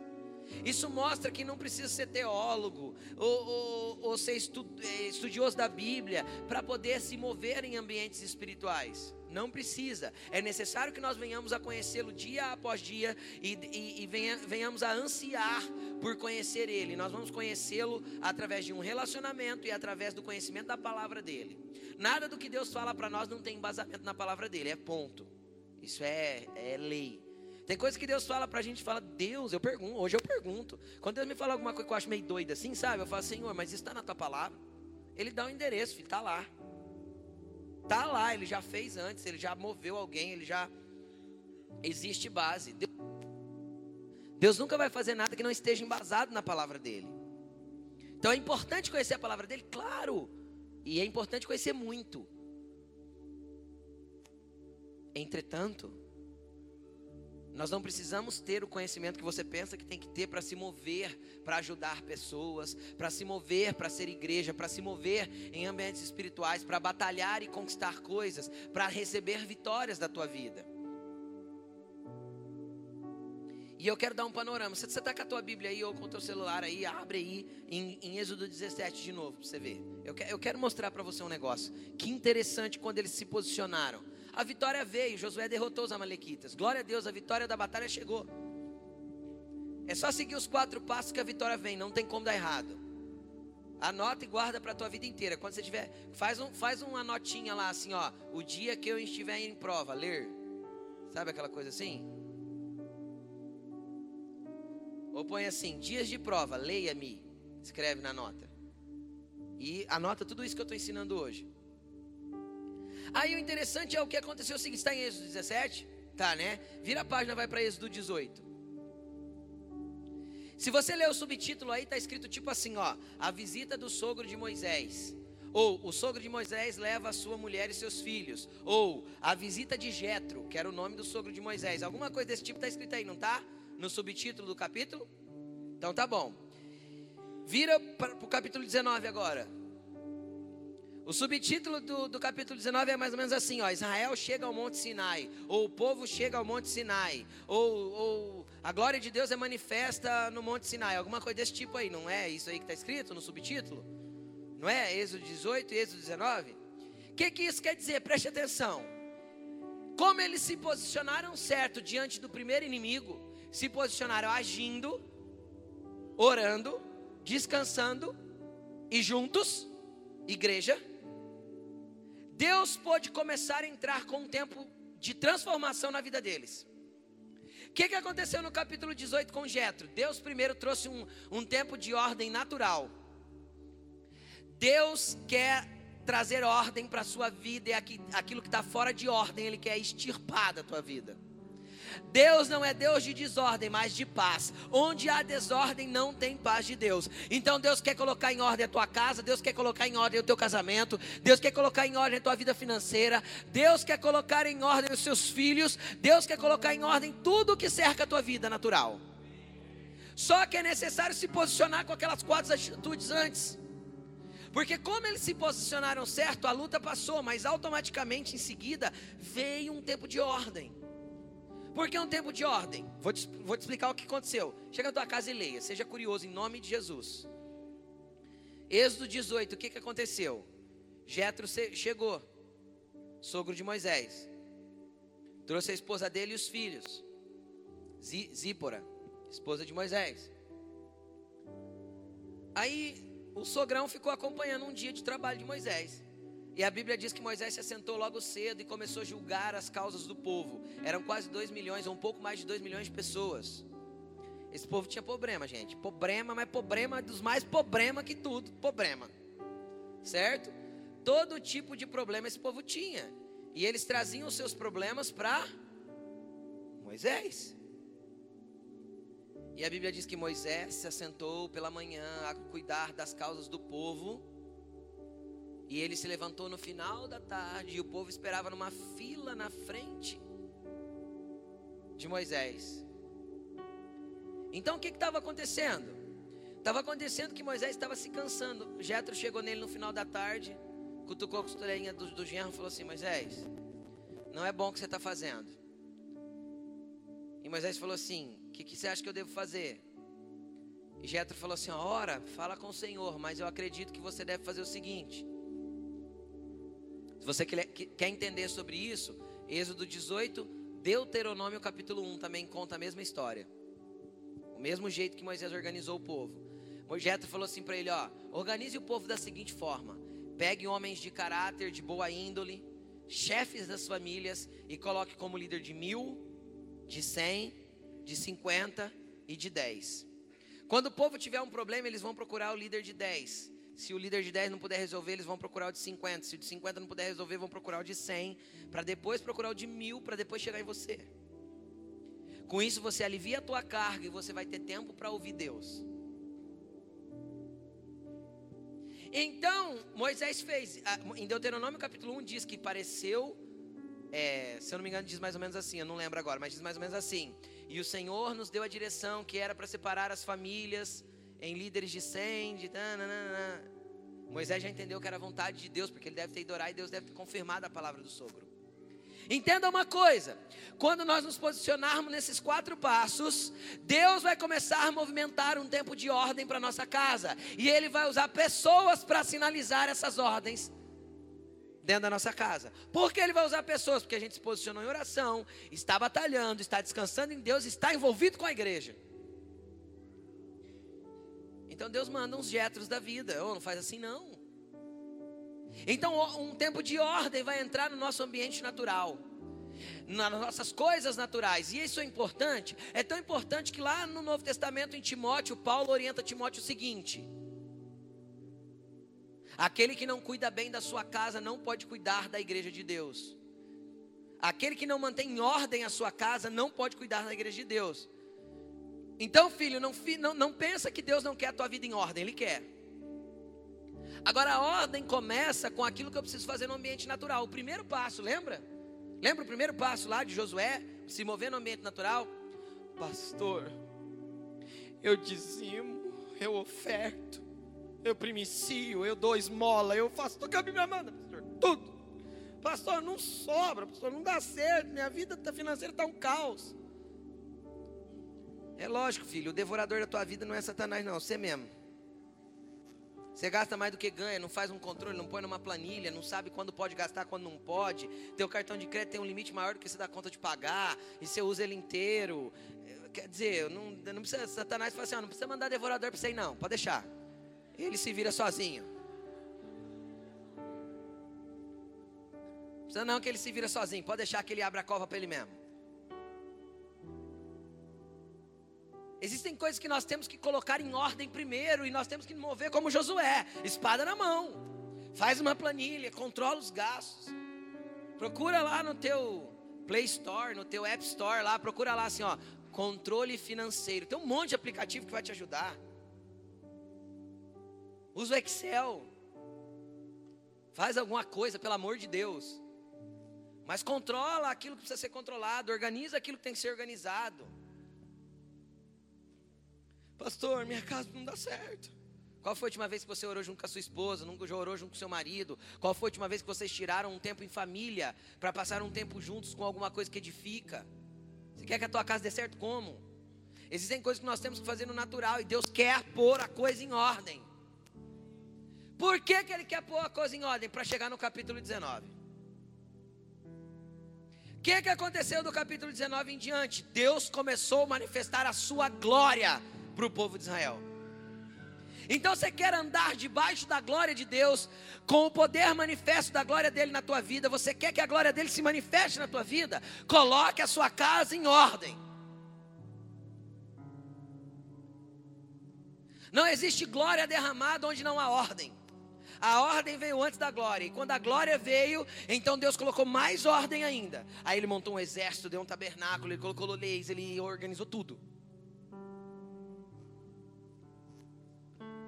Isso mostra que não precisa ser teólogo ou, ou, ou ser eh, estudioso da Bíblia para poder se mover em ambientes espirituais. Não precisa. É necessário que nós venhamos a conhecê-lo dia após dia e, e, e venha, venhamos a ansiar por conhecer Ele. Nós vamos conhecê-lo através de um relacionamento e através do conhecimento da palavra dele. Nada do que Deus fala para nós não tem embasamento na palavra dele, é ponto. Isso é, é lei. Tem coisas que Deus fala pra gente, fala, Deus, eu pergunto, hoje eu pergunto. Quando Deus me fala alguma coisa que eu acho meio doida assim, sabe? Eu falo, Senhor, mas isso está na tua palavra? Ele dá o um endereço, filho, tá lá. Tá lá, ele já fez antes, ele já moveu alguém, ele já existe base. Deus, Deus nunca vai fazer nada que não esteja embasado na palavra dele. Então é importante conhecer a palavra dele, claro. E é importante conhecer muito. Entretanto, nós não precisamos ter o conhecimento que você pensa que tem que ter para se mover, para ajudar pessoas, para se mover, para ser igreja, para se mover em ambientes espirituais, para batalhar e conquistar coisas, para receber vitórias da tua vida. E eu quero dar um panorama. Se você está com a tua Bíblia aí ou com o teu celular aí, abre aí em, em Êxodo 17 de novo para você ver. Eu, que, eu quero mostrar para você um negócio. Que interessante quando eles se posicionaram. A vitória veio, Josué derrotou os amalequitas. Glória a Deus, a vitória da batalha chegou. É só seguir os quatro passos que a vitória vem, não tem como dar errado. Anota e guarda para a tua vida inteira. Quando você tiver, faz, um, faz uma notinha lá assim, ó, o dia que eu estiver em prova, ler. Sabe aquela coisa assim? Ou põe assim, dias de prova, leia-me. Escreve na nota. E anota tudo isso que eu estou ensinando hoje. Aí o interessante é o que aconteceu o seguinte: está em Êxodo 17? Tá, né? Vira a página, vai para Êxodo 18. Se você ler o subtítulo aí, está escrito tipo assim: ó, a visita do sogro de Moisés. Ou o sogro de Moisés leva a sua mulher e seus filhos. Ou a visita de Jetro, que era o nome do sogro de Moisés. Alguma coisa desse tipo está escrito aí, não tá? No subtítulo do capítulo? Então tá bom. Vira para o capítulo 19 agora. O subtítulo do, do capítulo 19 é mais ou menos assim: ó, Israel chega ao Monte Sinai, ou o povo chega ao Monte Sinai, ou, ou a glória de Deus é manifesta no Monte Sinai, alguma coisa desse tipo aí, não é isso aí que está escrito no subtítulo? Não é? Êxodo 18 e Êxodo 19? O que, que isso quer dizer? Preste atenção. Como eles se posicionaram certo diante do primeiro inimigo, se posicionaram agindo, orando, descansando e juntos, igreja, Deus pode começar a entrar com um tempo de transformação na vida deles. O que, que aconteceu no capítulo 18 com Jetro? Deus primeiro trouxe um, um tempo de ordem natural. Deus quer trazer ordem para a sua vida e aquilo que está fora de ordem, Ele quer extirpar da tua vida. Deus não é Deus de desordem, mas de paz. Onde há desordem, não tem paz de Deus. Então Deus quer colocar em ordem a tua casa, Deus quer colocar em ordem o teu casamento, Deus quer colocar em ordem a tua vida financeira, Deus quer colocar em ordem os seus filhos, Deus quer colocar em ordem tudo o que cerca a tua vida natural. Só que é necessário se posicionar com aquelas quatro atitudes antes. Porque como eles se posicionaram certo, a luta passou, mas automaticamente em seguida veio um tempo de ordem. Porque é um tempo de ordem. Vou te, vou te explicar o que aconteceu. Chega na tua casa e leia. Seja curioso em nome de Jesus. Êxodo 18, o que, que aconteceu? Jetro chegou, sogro de Moisés. Trouxe a esposa dele e os filhos. Zípora, esposa de Moisés. Aí o sogrão ficou acompanhando um dia de trabalho de Moisés. E a Bíblia diz que Moisés se assentou logo cedo e começou a julgar as causas do povo. Eram quase 2 milhões, ou um pouco mais de 2 milhões de pessoas. Esse povo tinha problema, gente. Problema, mas problema dos mais problema que tudo. Problema. Certo? Todo tipo de problema esse povo tinha. E eles traziam os seus problemas para Moisés. E a Bíblia diz que Moisés se assentou pela manhã a cuidar das causas do povo. E ele se levantou no final da tarde e o povo esperava numa fila na frente. de Moisés. Então o que estava acontecendo? Estava acontecendo que Moisés estava se cansando. Jetro chegou nele no final da tarde, cutucou a costureirinha do, do genro e falou assim: Moisés, não é bom o que você está fazendo. E Moisés falou assim: O que, que, você acha que eu devo fazer? E Jetro falou assim: Ora, fala com o Senhor, mas eu acredito que você deve fazer o seguinte. Se você quer entender sobre isso, Êxodo 18, Deuteronômio capítulo 1 também conta a mesma história. O mesmo jeito que Moisés organizou o povo. Jetro falou assim para ele: ó, organize o povo da seguinte forma: pegue homens de caráter, de boa índole, chefes das famílias e coloque como líder de mil, de cem, de cinquenta e de dez. Quando o povo tiver um problema, eles vão procurar o líder de dez. Se o líder de 10 não puder resolver, eles vão procurar o de 50. Se o de 50 não puder resolver, vão procurar o de 100. Para depois procurar o de mil, para depois chegar em você. Com isso, você alivia a tua carga e você vai ter tempo para ouvir Deus. Então, Moisés fez, em Deuteronômio capítulo 1 diz que pareceu, é, se eu não me engano, diz mais ou menos assim, eu não lembro agora, mas diz mais ou menos assim. E o Senhor nos deu a direção que era para separar as famílias em líderes de 100, de tananana. Moisés já entendeu que era vontade de Deus, porque ele deve ter ido orar e Deus deve ter confirmado a palavra do sogro. Entenda uma coisa: quando nós nos posicionarmos nesses quatro passos, Deus vai começar a movimentar um tempo de ordem para nossa casa, e Ele vai usar pessoas para sinalizar essas ordens dentro da nossa casa. Por que Ele vai usar pessoas? Porque a gente se posicionou em oração, está batalhando, está descansando em Deus, está envolvido com a igreja. Então Deus manda uns jetros da vida. Oh, não faz assim não. Então um tempo de ordem vai entrar no nosso ambiente natural. Nas nossas coisas naturais, e isso é importante, é tão importante que lá no Novo Testamento, em Timóteo, Paulo orienta Timóteo o seguinte: aquele que não cuida bem da sua casa não pode cuidar da igreja de Deus, aquele que não mantém em ordem a sua casa não pode cuidar da igreja de Deus. Então, filho, não, não, não pensa que Deus não quer a tua vida em ordem, Ele quer. Agora, a ordem começa com aquilo que eu preciso fazer no ambiente natural. O primeiro passo, lembra? Lembra o primeiro passo lá de Josué, se mover no ambiente natural? Pastor, eu dizimo, eu oferto, eu primicio, eu dou esmola, eu faço tudo que a Bíblia manda, pastor, tudo. Pastor, não sobra, pastor, não dá certo, minha vida financeira está um caos. É lógico, filho, o devorador da tua vida não é Satanás, não, você mesmo. Você gasta mais do que ganha, não faz um controle, não põe numa planilha, não sabe quando pode gastar, quando não pode. Teu cartão de crédito tem um limite maior do que você dá conta de pagar, e você usa ele inteiro. Quer dizer, não, não precisa, Satanás fala assim, ah, não precisa mandar devorador para você não, pode deixar. Ele se vira sozinho. Não precisa não que ele se vira sozinho, pode deixar que ele abra a cova para ele mesmo. Existem coisas que nós temos que colocar em ordem primeiro e nós temos que mover como Josué, espada na mão. Faz uma planilha, controla os gastos. Procura lá no teu Play Store, no teu App Store lá, procura lá assim, ó, controle financeiro. Tem um monte de aplicativo que vai te ajudar. Usa o Excel. Faz alguma coisa, pelo amor de Deus. Mas controla aquilo que precisa ser controlado, organiza aquilo que tem que ser organizado. Pastor, minha casa não dá certo. Qual foi a última vez que você orou junto com a sua esposa? Nunca orou junto com seu marido? Qual foi a última vez que vocês tiraram um tempo em família para passar um tempo juntos com alguma coisa que edifica? Você quer que a tua casa dê certo como? Existem coisas que nós temos que fazer no natural e Deus quer pôr a coisa em ordem. Por que, que Ele quer pôr a coisa em ordem? Para chegar no capítulo 19. O que, que aconteceu do capítulo 19 em diante? Deus começou a manifestar a sua glória para o povo de Israel. Então você quer andar debaixo da glória de Deus, com o poder manifesto da glória dele na tua vida, você quer que a glória dele se manifeste na tua vida, coloque a sua casa em ordem. Não existe glória derramada onde não há ordem. A ordem veio antes da glória. E quando a glória veio, então Deus colocou mais ordem ainda. Aí ele montou um exército, deu um tabernáculo, ele colocou leis, ele organizou tudo.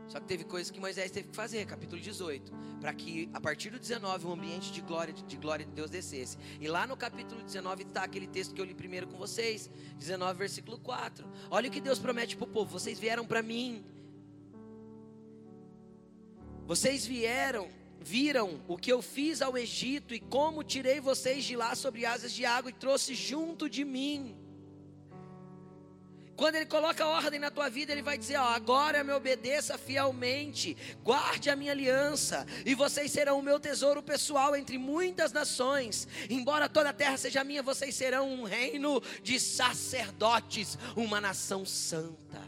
Só que teve coisas que Moisés teve que fazer, capítulo 18, para que a partir do 19 um ambiente de glória de glória de Deus descesse. E lá no capítulo 19 está aquele texto que eu li primeiro com vocês, 19 versículo 4. Olha o que Deus promete para o povo: vocês vieram para mim. Vocês vieram, viram o que eu fiz ao Egito e como tirei vocês de lá sobre asas de água e trouxe junto de mim. Quando ele coloca ordem na tua vida, ele vai dizer: ó, agora me obedeça fielmente, guarde a minha aliança, e vocês serão o meu tesouro pessoal entre muitas nações. Embora toda a terra seja minha, vocês serão um reino de sacerdotes, uma nação santa.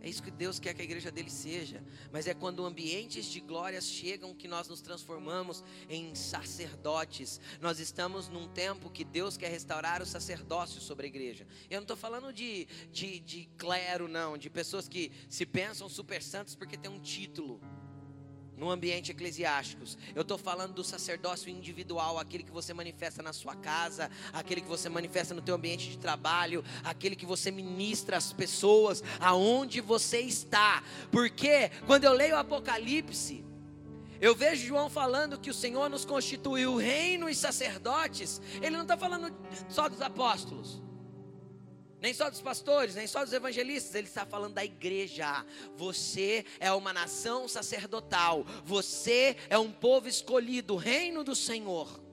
É isso que Deus quer que a igreja dele seja. Mas é quando ambientes de glórias chegam que nós nos transformamos em sacerdotes. Nós estamos num tempo que Deus quer restaurar o sacerdócio sobre a igreja. Eu não estou falando de, de, de clero, não, de pessoas que se pensam super santos porque tem um título no ambiente eclesiástico. Eu estou falando do sacerdócio individual, aquele que você manifesta na sua casa, aquele que você manifesta no teu ambiente de trabalho, aquele que você ministra às pessoas aonde você está. Porque quando eu leio o Apocalipse, eu vejo João falando que o Senhor nos constituiu reino e sacerdotes. Ele não está falando só dos apóstolos nem só dos pastores, nem só dos evangelistas, ele está falando da igreja. Você é uma nação sacerdotal, você é um povo escolhido, reino do Senhor.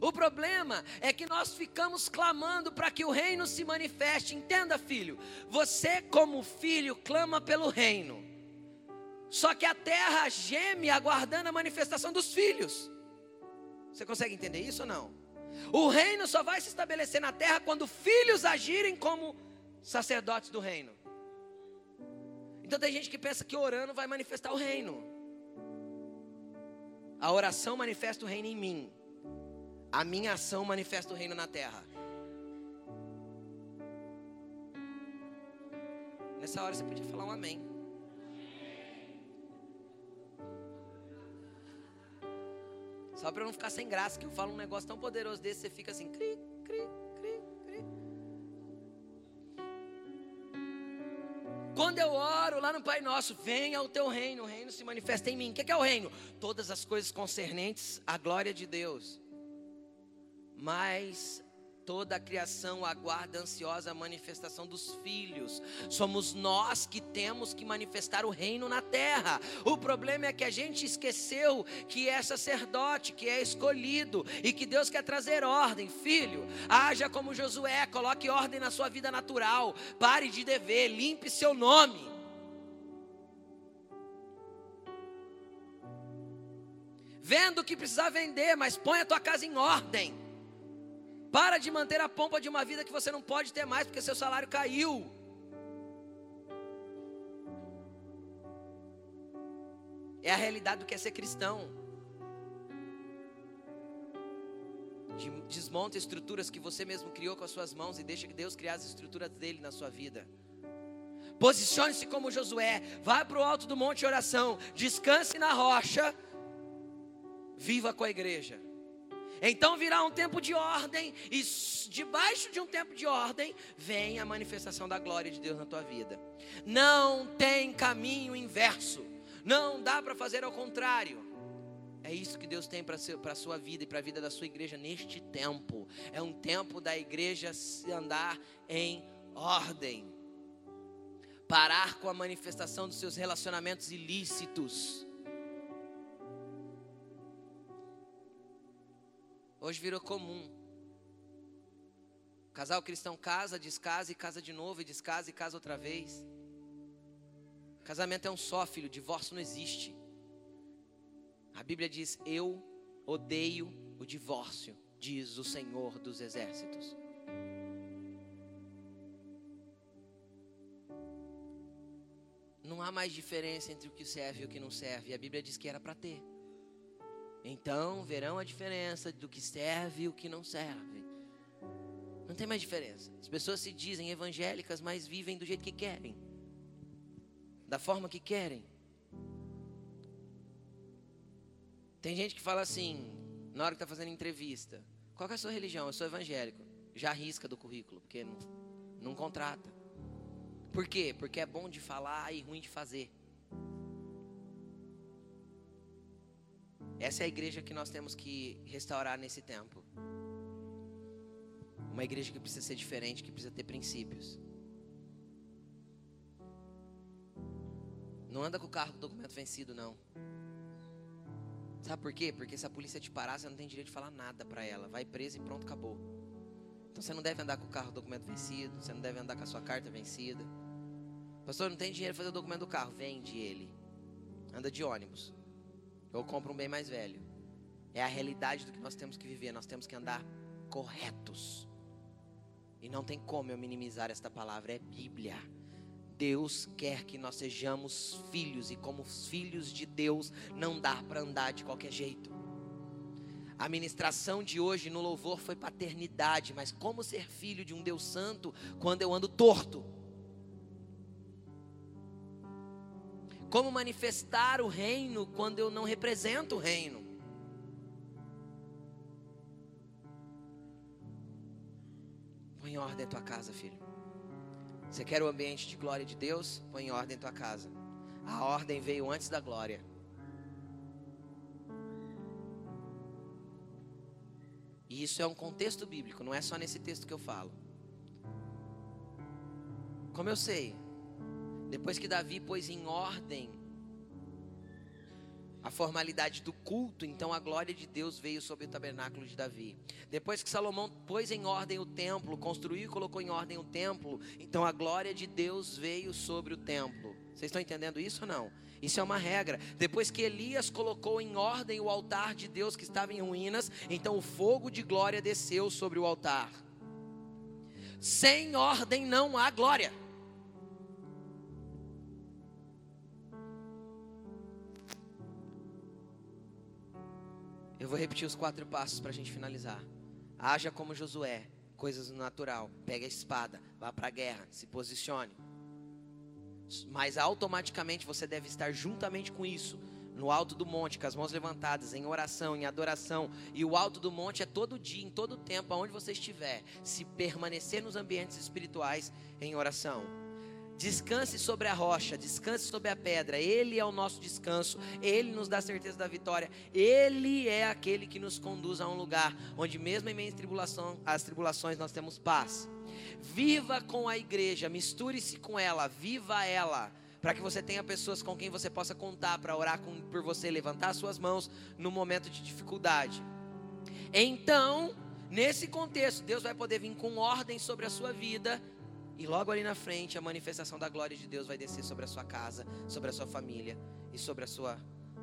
O problema é que nós ficamos clamando para que o reino se manifeste. Entenda, filho, você, como filho, clama pelo reino, só que a terra geme aguardando a manifestação dos filhos. Você consegue entender isso ou não? O reino só vai se estabelecer na terra quando filhos agirem como sacerdotes do reino. Então tem gente que pensa que orando vai manifestar o reino. A oração manifesta o reino em mim. A minha ação manifesta o reino na terra. Nessa hora você podia falar um amém. Só para não ficar sem graça, que eu falo um negócio tão poderoso desse, você fica assim, cri, cri, cri, cri. Quando eu oro lá no Pai Nosso, venha o teu reino, o reino se manifesta em mim. O que é o reino? Todas as coisas concernentes à glória de Deus. Mas Toda a criação aguarda ansiosa a manifestação dos filhos. Somos nós que temos que manifestar o reino na terra. O problema é que a gente esqueceu que é sacerdote, que é escolhido e que Deus quer trazer ordem. Filho, haja como Josué, coloque ordem na sua vida natural. Pare de dever, limpe seu nome. Vendo que precisa vender, mas põe a tua casa em ordem. Para de manter a pompa de uma vida que você não pode ter mais porque seu salário caiu. É a realidade do que é ser cristão. Desmonta estruturas que você mesmo criou com as suas mãos e deixa que Deus crie as estruturas dele na sua vida. Posicione-se como Josué, vá para o alto do monte de oração, descanse na rocha, viva com a igreja. Então virá um tempo de ordem, e debaixo de um tempo de ordem, vem a manifestação da glória de Deus na tua vida. Não tem caminho inverso, não dá para fazer ao contrário. É isso que Deus tem para a sua vida e para a vida da sua igreja neste tempo. É um tempo da igreja se andar em ordem. Parar com a manifestação dos seus relacionamentos ilícitos Hoje virou comum. O casal cristão casa, descasa e casa de novo, e descasa e casa outra vez. Casamento é um só, filho, divórcio não existe. A Bíblia diz: Eu odeio o divórcio, diz o Senhor dos Exércitos. Não há mais diferença entre o que serve e o que não serve. A Bíblia diz que era para ter. Então verão a diferença do que serve e o que não serve. Não tem mais diferença. As pessoas se dizem evangélicas, mas vivem do jeito que querem, da forma que querem. Tem gente que fala assim, na hora que está fazendo entrevista: qual é a sua religião? Eu sou evangélico. Já risca do currículo, porque não, não contrata. Por quê? Porque é bom de falar e ruim de fazer. Essa é a igreja que nós temos que restaurar nesse tempo. Uma igreja que precisa ser diferente, que precisa ter princípios. Não anda com o carro com documento vencido, não. Sabe por quê? Porque se a polícia te parar, você não tem direito de falar nada para ela. Vai preso e pronto, acabou. Então você não deve andar com o carro documento vencido, você não deve andar com a sua carta vencida. Pastor, não tem dinheiro para fazer o documento do carro, vende ele. Anda de ônibus. Ou compra um bem mais velho. É a realidade do que nós temos que viver. Nós temos que andar corretos. E não tem como eu minimizar esta palavra, é Bíblia. Deus quer que nós sejamos filhos, e como filhos de Deus, não dá para andar de qualquer jeito. A ministração de hoje no louvor foi paternidade, mas como ser filho de um Deus Santo quando eu ando torto? Como manifestar o reino quando eu não represento o reino? Põe em ordem a tua casa, filho. Você quer o ambiente de glória de Deus? Põe em ordem a tua casa. A ordem veio antes da glória. E isso é um contexto bíblico, não é só nesse texto que eu falo. Como eu sei? Depois que Davi pôs em ordem a formalidade do culto, então a glória de Deus veio sobre o tabernáculo de Davi. Depois que Salomão pôs em ordem o templo, construiu e colocou em ordem o templo, então a glória de Deus veio sobre o templo. Vocês estão entendendo isso ou não? Isso é uma regra. Depois que Elias colocou em ordem o altar de Deus que estava em ruínas, então o fogo de glória desceu sobre o altar. Sem ordem não há glória. Eu vou repetir os quatro passos para a gente finalizar. Haja como Josué, coisas no natural. Pega a espada, vá para a guerra, se posicione. Mas automaticamente você deve estar juntamente com isso, no alto do monte, com as mãos levantadas, em oração, em adoração. E o alto do monte é todo dia, em todo tempo, aonde você estiver. Se permanecer nos ambientes espirituais em oração. Descanse sobre a rocha, descanse sobre a pedra. Ele é o nosso descanso. Ele nos dá certeza da vitória. Ele é aquele que nos conduz a um lugar onde, mesmo em meio às tribulações, nós temos paz. Viva com a igreja, misture-se com ela, viva ela, para que você tenha pessoas com quem você possa contar para orar com, por você, levantar suas mãos no momento de dificuldade. Então, nesse contexto, Deus vai poder vir com ordem sobre a sua vida e logo ali na frente, a manifestação da glória de Deus vai descer sobre a sua casa, sobre a sua família e sobre a sua,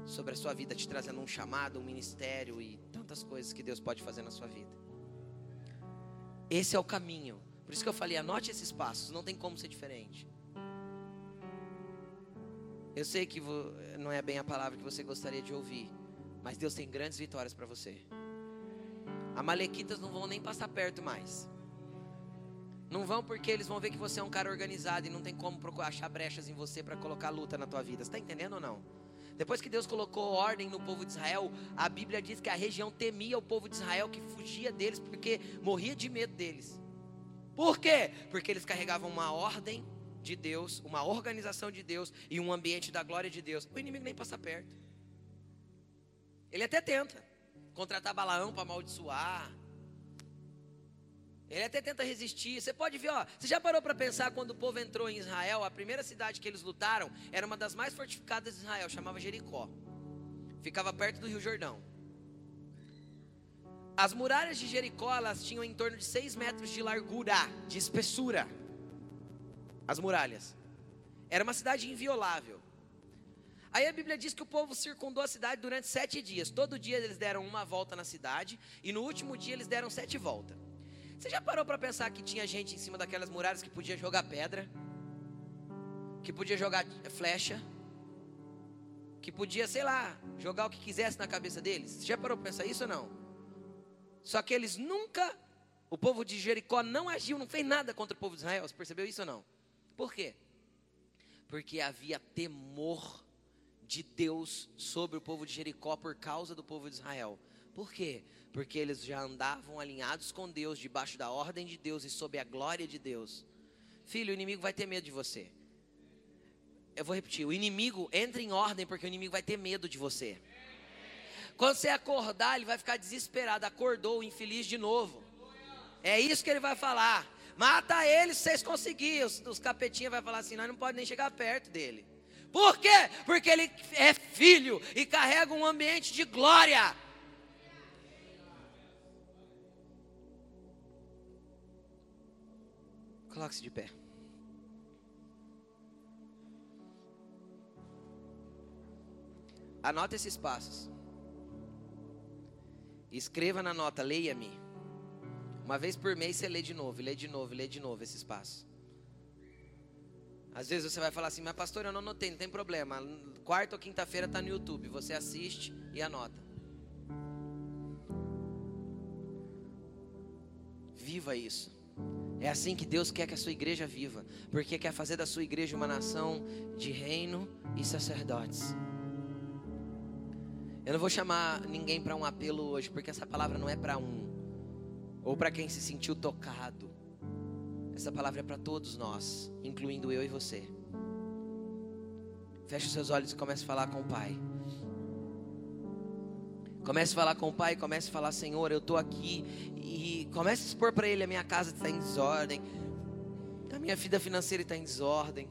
sobre a sua vida, te trazendo um chamado, um ministério e tantas coisas que Deus pode fazer na sua vida. Esse é o caminho. Por isso que eu falei, anote esses passos, não tem como ser diferente. Eu sei que não é bem a palavra que você gostaria de ouvir, mas Deus tem grandes vitórias para você. Amalequitas não vão nem passar perto mais. Não vão porque eles vão ver que você é um cara organizado e não tem como achar brechas em você para colocar luta na tua vida. Você está entendendo ou não? Depois que Deus colocou ordem no povo de Israel, a Bíblia diz que a região temia o povo de Israel, que fugia deles porque morria de medo deles. Por quê? Porque eles carregavam uma ordem de Deus, uma organização de Deus e um ambiente da glória de Deus. O inimigo nem passa perto. Ele até tenta contratar Balaão para amaldiçoar, ele até tenta resistir. Você pode ver, ó. Você já parou para pensar quando o povo entrou em Israel? A primeira cidade que eles lutaram era uma das mais fortificadas de Israel, chamava Jericó. Ficava perto do Rio Jordão. As muralhas de Jericó elas tinham em torno de 6 metros de largura, de espessura. As muralhas. Era uma cidade inviolável. Aí a Bíblia diz que o povo circundou a cidade durante sete dias. Todo dia eles deram uma volta na cidade e no último dia eles deram sete voltas. Você já parou para pensar que tinha gente em cima daquelas muralhas que podia jogar pedra, que podia jogar flecha, que podia, sei lá, jogar o que quisesse na cabeça deles? Você já parou para pensar isso ou não? Só que eles nunca, o povo de Jericó não agiu, não fez nada contra o povo de Israel. Você percebeu isso ou não? Por quê? Porque havia temor de Deus sobre o povo de Jericó por causa do povo de Israel. Por quê? Porque eles já andavam alinhados com Deus, debaixo da ordem de Deus e sob a glória de Deus. Filho, o inimigo vai ter medo de você. Eu vou repetir: o inimigo entra em ordem porque o inimigo vai ter medo de você. Quando você acordar, ele vai ficar desesperado. Acordou, infeliz de novo. É isso que ele vai falar. Mata ele se vocês conseguirem. Os, os vai falar assim: nós não pode nem chegar perto dele. Por quê? Porque ele é filho e carrega um ambiente de glória. Coloque-se de pé. Anota esses passos. Escreva na nota, leia-me. Uma vez por mês você lê de novo, lê de novo, lê de novo esses passos. Às vezes você vai falar assim, mas pastor, eu não anotei, não tem problema. Quarta ou quinta-feira está no YouTube. Você assiste e anota. Viva isso. É assim que Deus quer que a sua igreja viva, porque quer fazer da sua igreja uma nação de reino e sacerdotes. Eu não vou chamar ninguém para um apelo hoje, porque essa palavra não é para um ou para quem se sentiu tocado. Essa palavra é para todos nós, incluindo eu e você. Feche os seus olhos e comece a falar com o Pai. Comece a falar com o Pai, comece a falar, Senhor, eu estou aqui. E comece a expor para Ele: a minha casa está em desordem, a minha vida financeira está em desordem.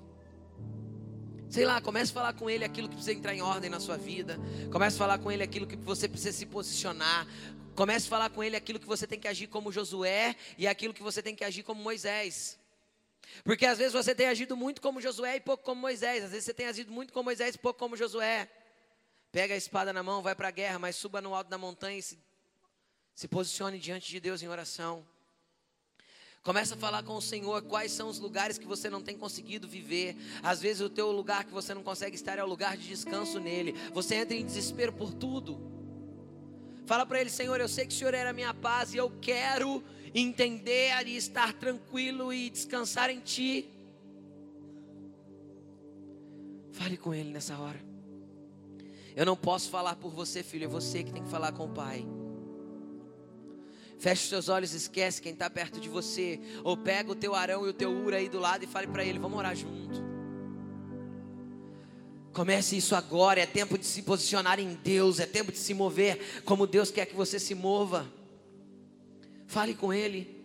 Sei lá, comece a falar com ele aquilo que precisa entrar em ordem na sua vida. Comece a falar com ele aquilo que você precisa se posicionar. Comece a falar com ele aquilo que você tem que agir como Josué e aquilo que você tem que agir como Moisés. Porque às vezes você tem agido muito como Josué e pouco como Moisés. Às vezes você tem agido muito como Moisés e pouco como Josué. Pega a espada na mão, vai para a guerra, mas suba no alto da montanha e se, se posicione diante de Deus em oração. Começa a falar com o Senhor quais são os lugares que você não tem conseguido viver. Às vezes o teu lugar que você não consegue estar é o lugar de descanso nele. Você entra em desespero por tudo. Fala para ele, Senhor, eu sei que o Senhor era a minha paz e eu quero entender e estar tranquilo e descansar em ti. Fale com ele nessa hora. Eu não posso falar por você, filho, é você que tem que falar com o Pai. Feche os seus olhos, esquece quem está perto de você. Ou pega o teu arão e o teu ura aí do lado e fale para ele: vamos orar junto. Comece isso agora. É tempo de se posicionar em Deus. É tempo de se mover como Deus quer que você se mova. Fale com Ele.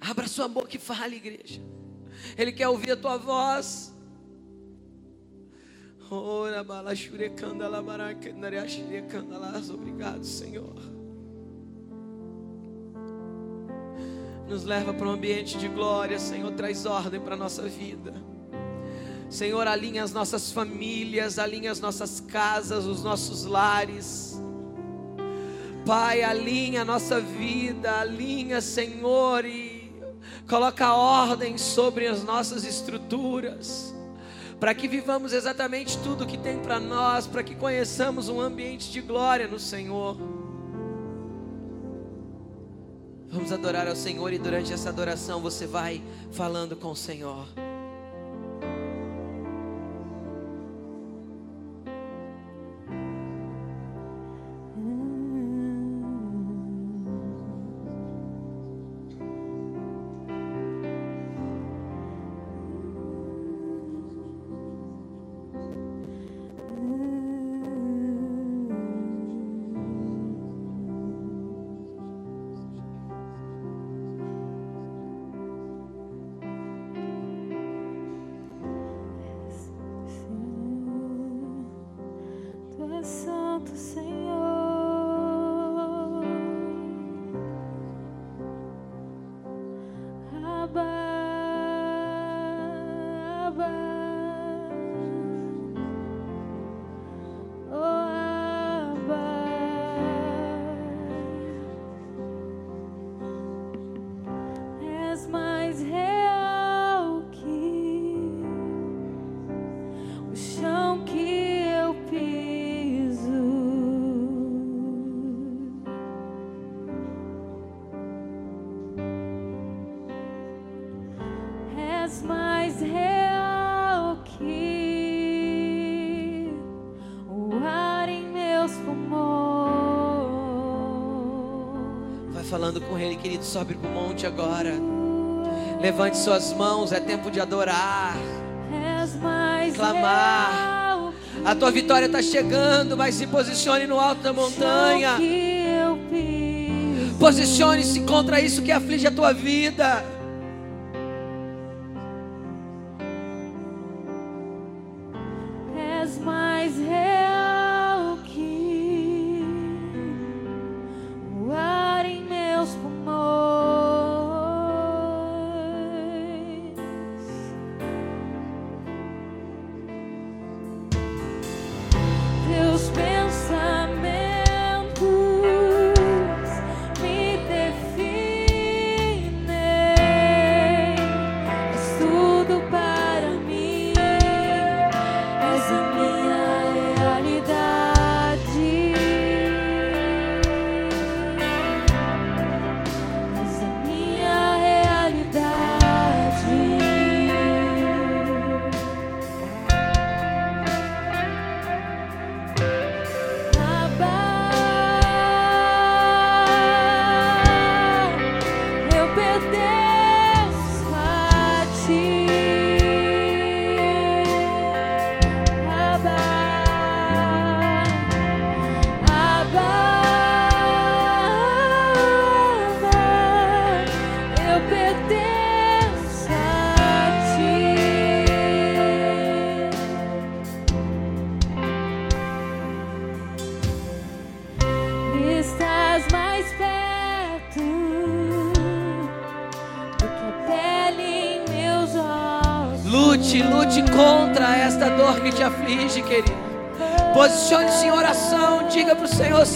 Abra sua boca e fale, igreja. Ele quer ouvir a tua voz. Obrigado, Senhor. nos leva para um ambiente de glória, Senhor, traz ordem para a nossa vida. Senhor, alinha as nossas famílias, alinha as nossas casas, os nossos lares. Pai, alinha a nossa vida, alinha, Senhor, e coloca ordem sobre as nossas estruturas, para que vivamos exatamente tudo que tem para nós, para que conheçamos um ambiente de glória no Senhor. Vamos adorar ao Senhor e durante essa adoração você vai falando com o Senhor. Querido, sobe para o monte agora. Levante suas mãos, é tempo de adorar, clamar. A tua vitória está chegando, mas se posicione no alto da montanha. Posicione-se contra isso que aflige a tua vida.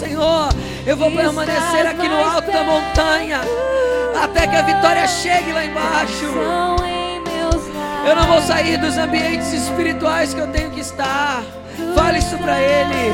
Senhor: eu vou permanecer aqui no alto da montanha, até que a vitória chegue lá embaixo. Eu não vou sair dos ambientes espirituais que eu tenho que estar. Fale isso para Ele.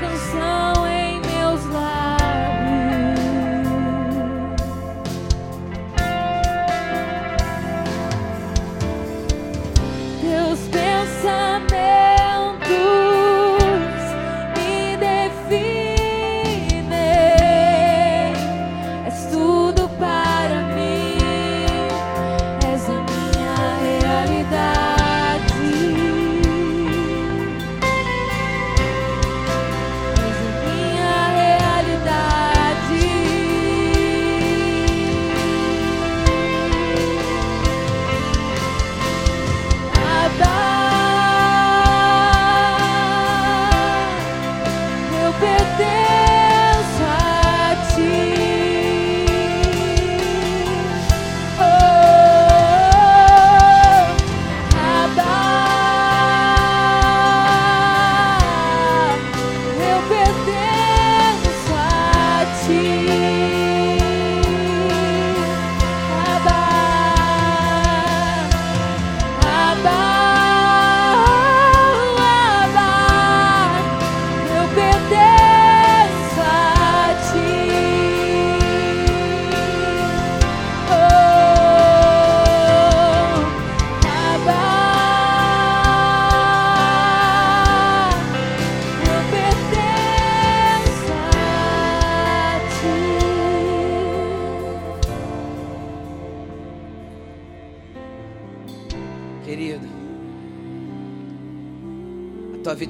Canção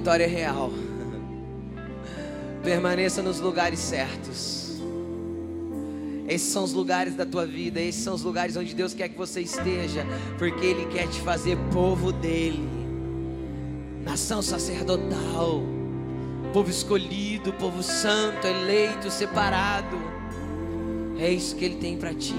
vitória é real. Permaneça nos lugares certos. Esses são os lugares da tua vida, esses são os lugares onde Deus quer que você esteja, porque Ele quer te fazer povo dele, nação sacerdotal, povo escolhido, povo santo, eleito, separado. É isso que Ele tem para ti.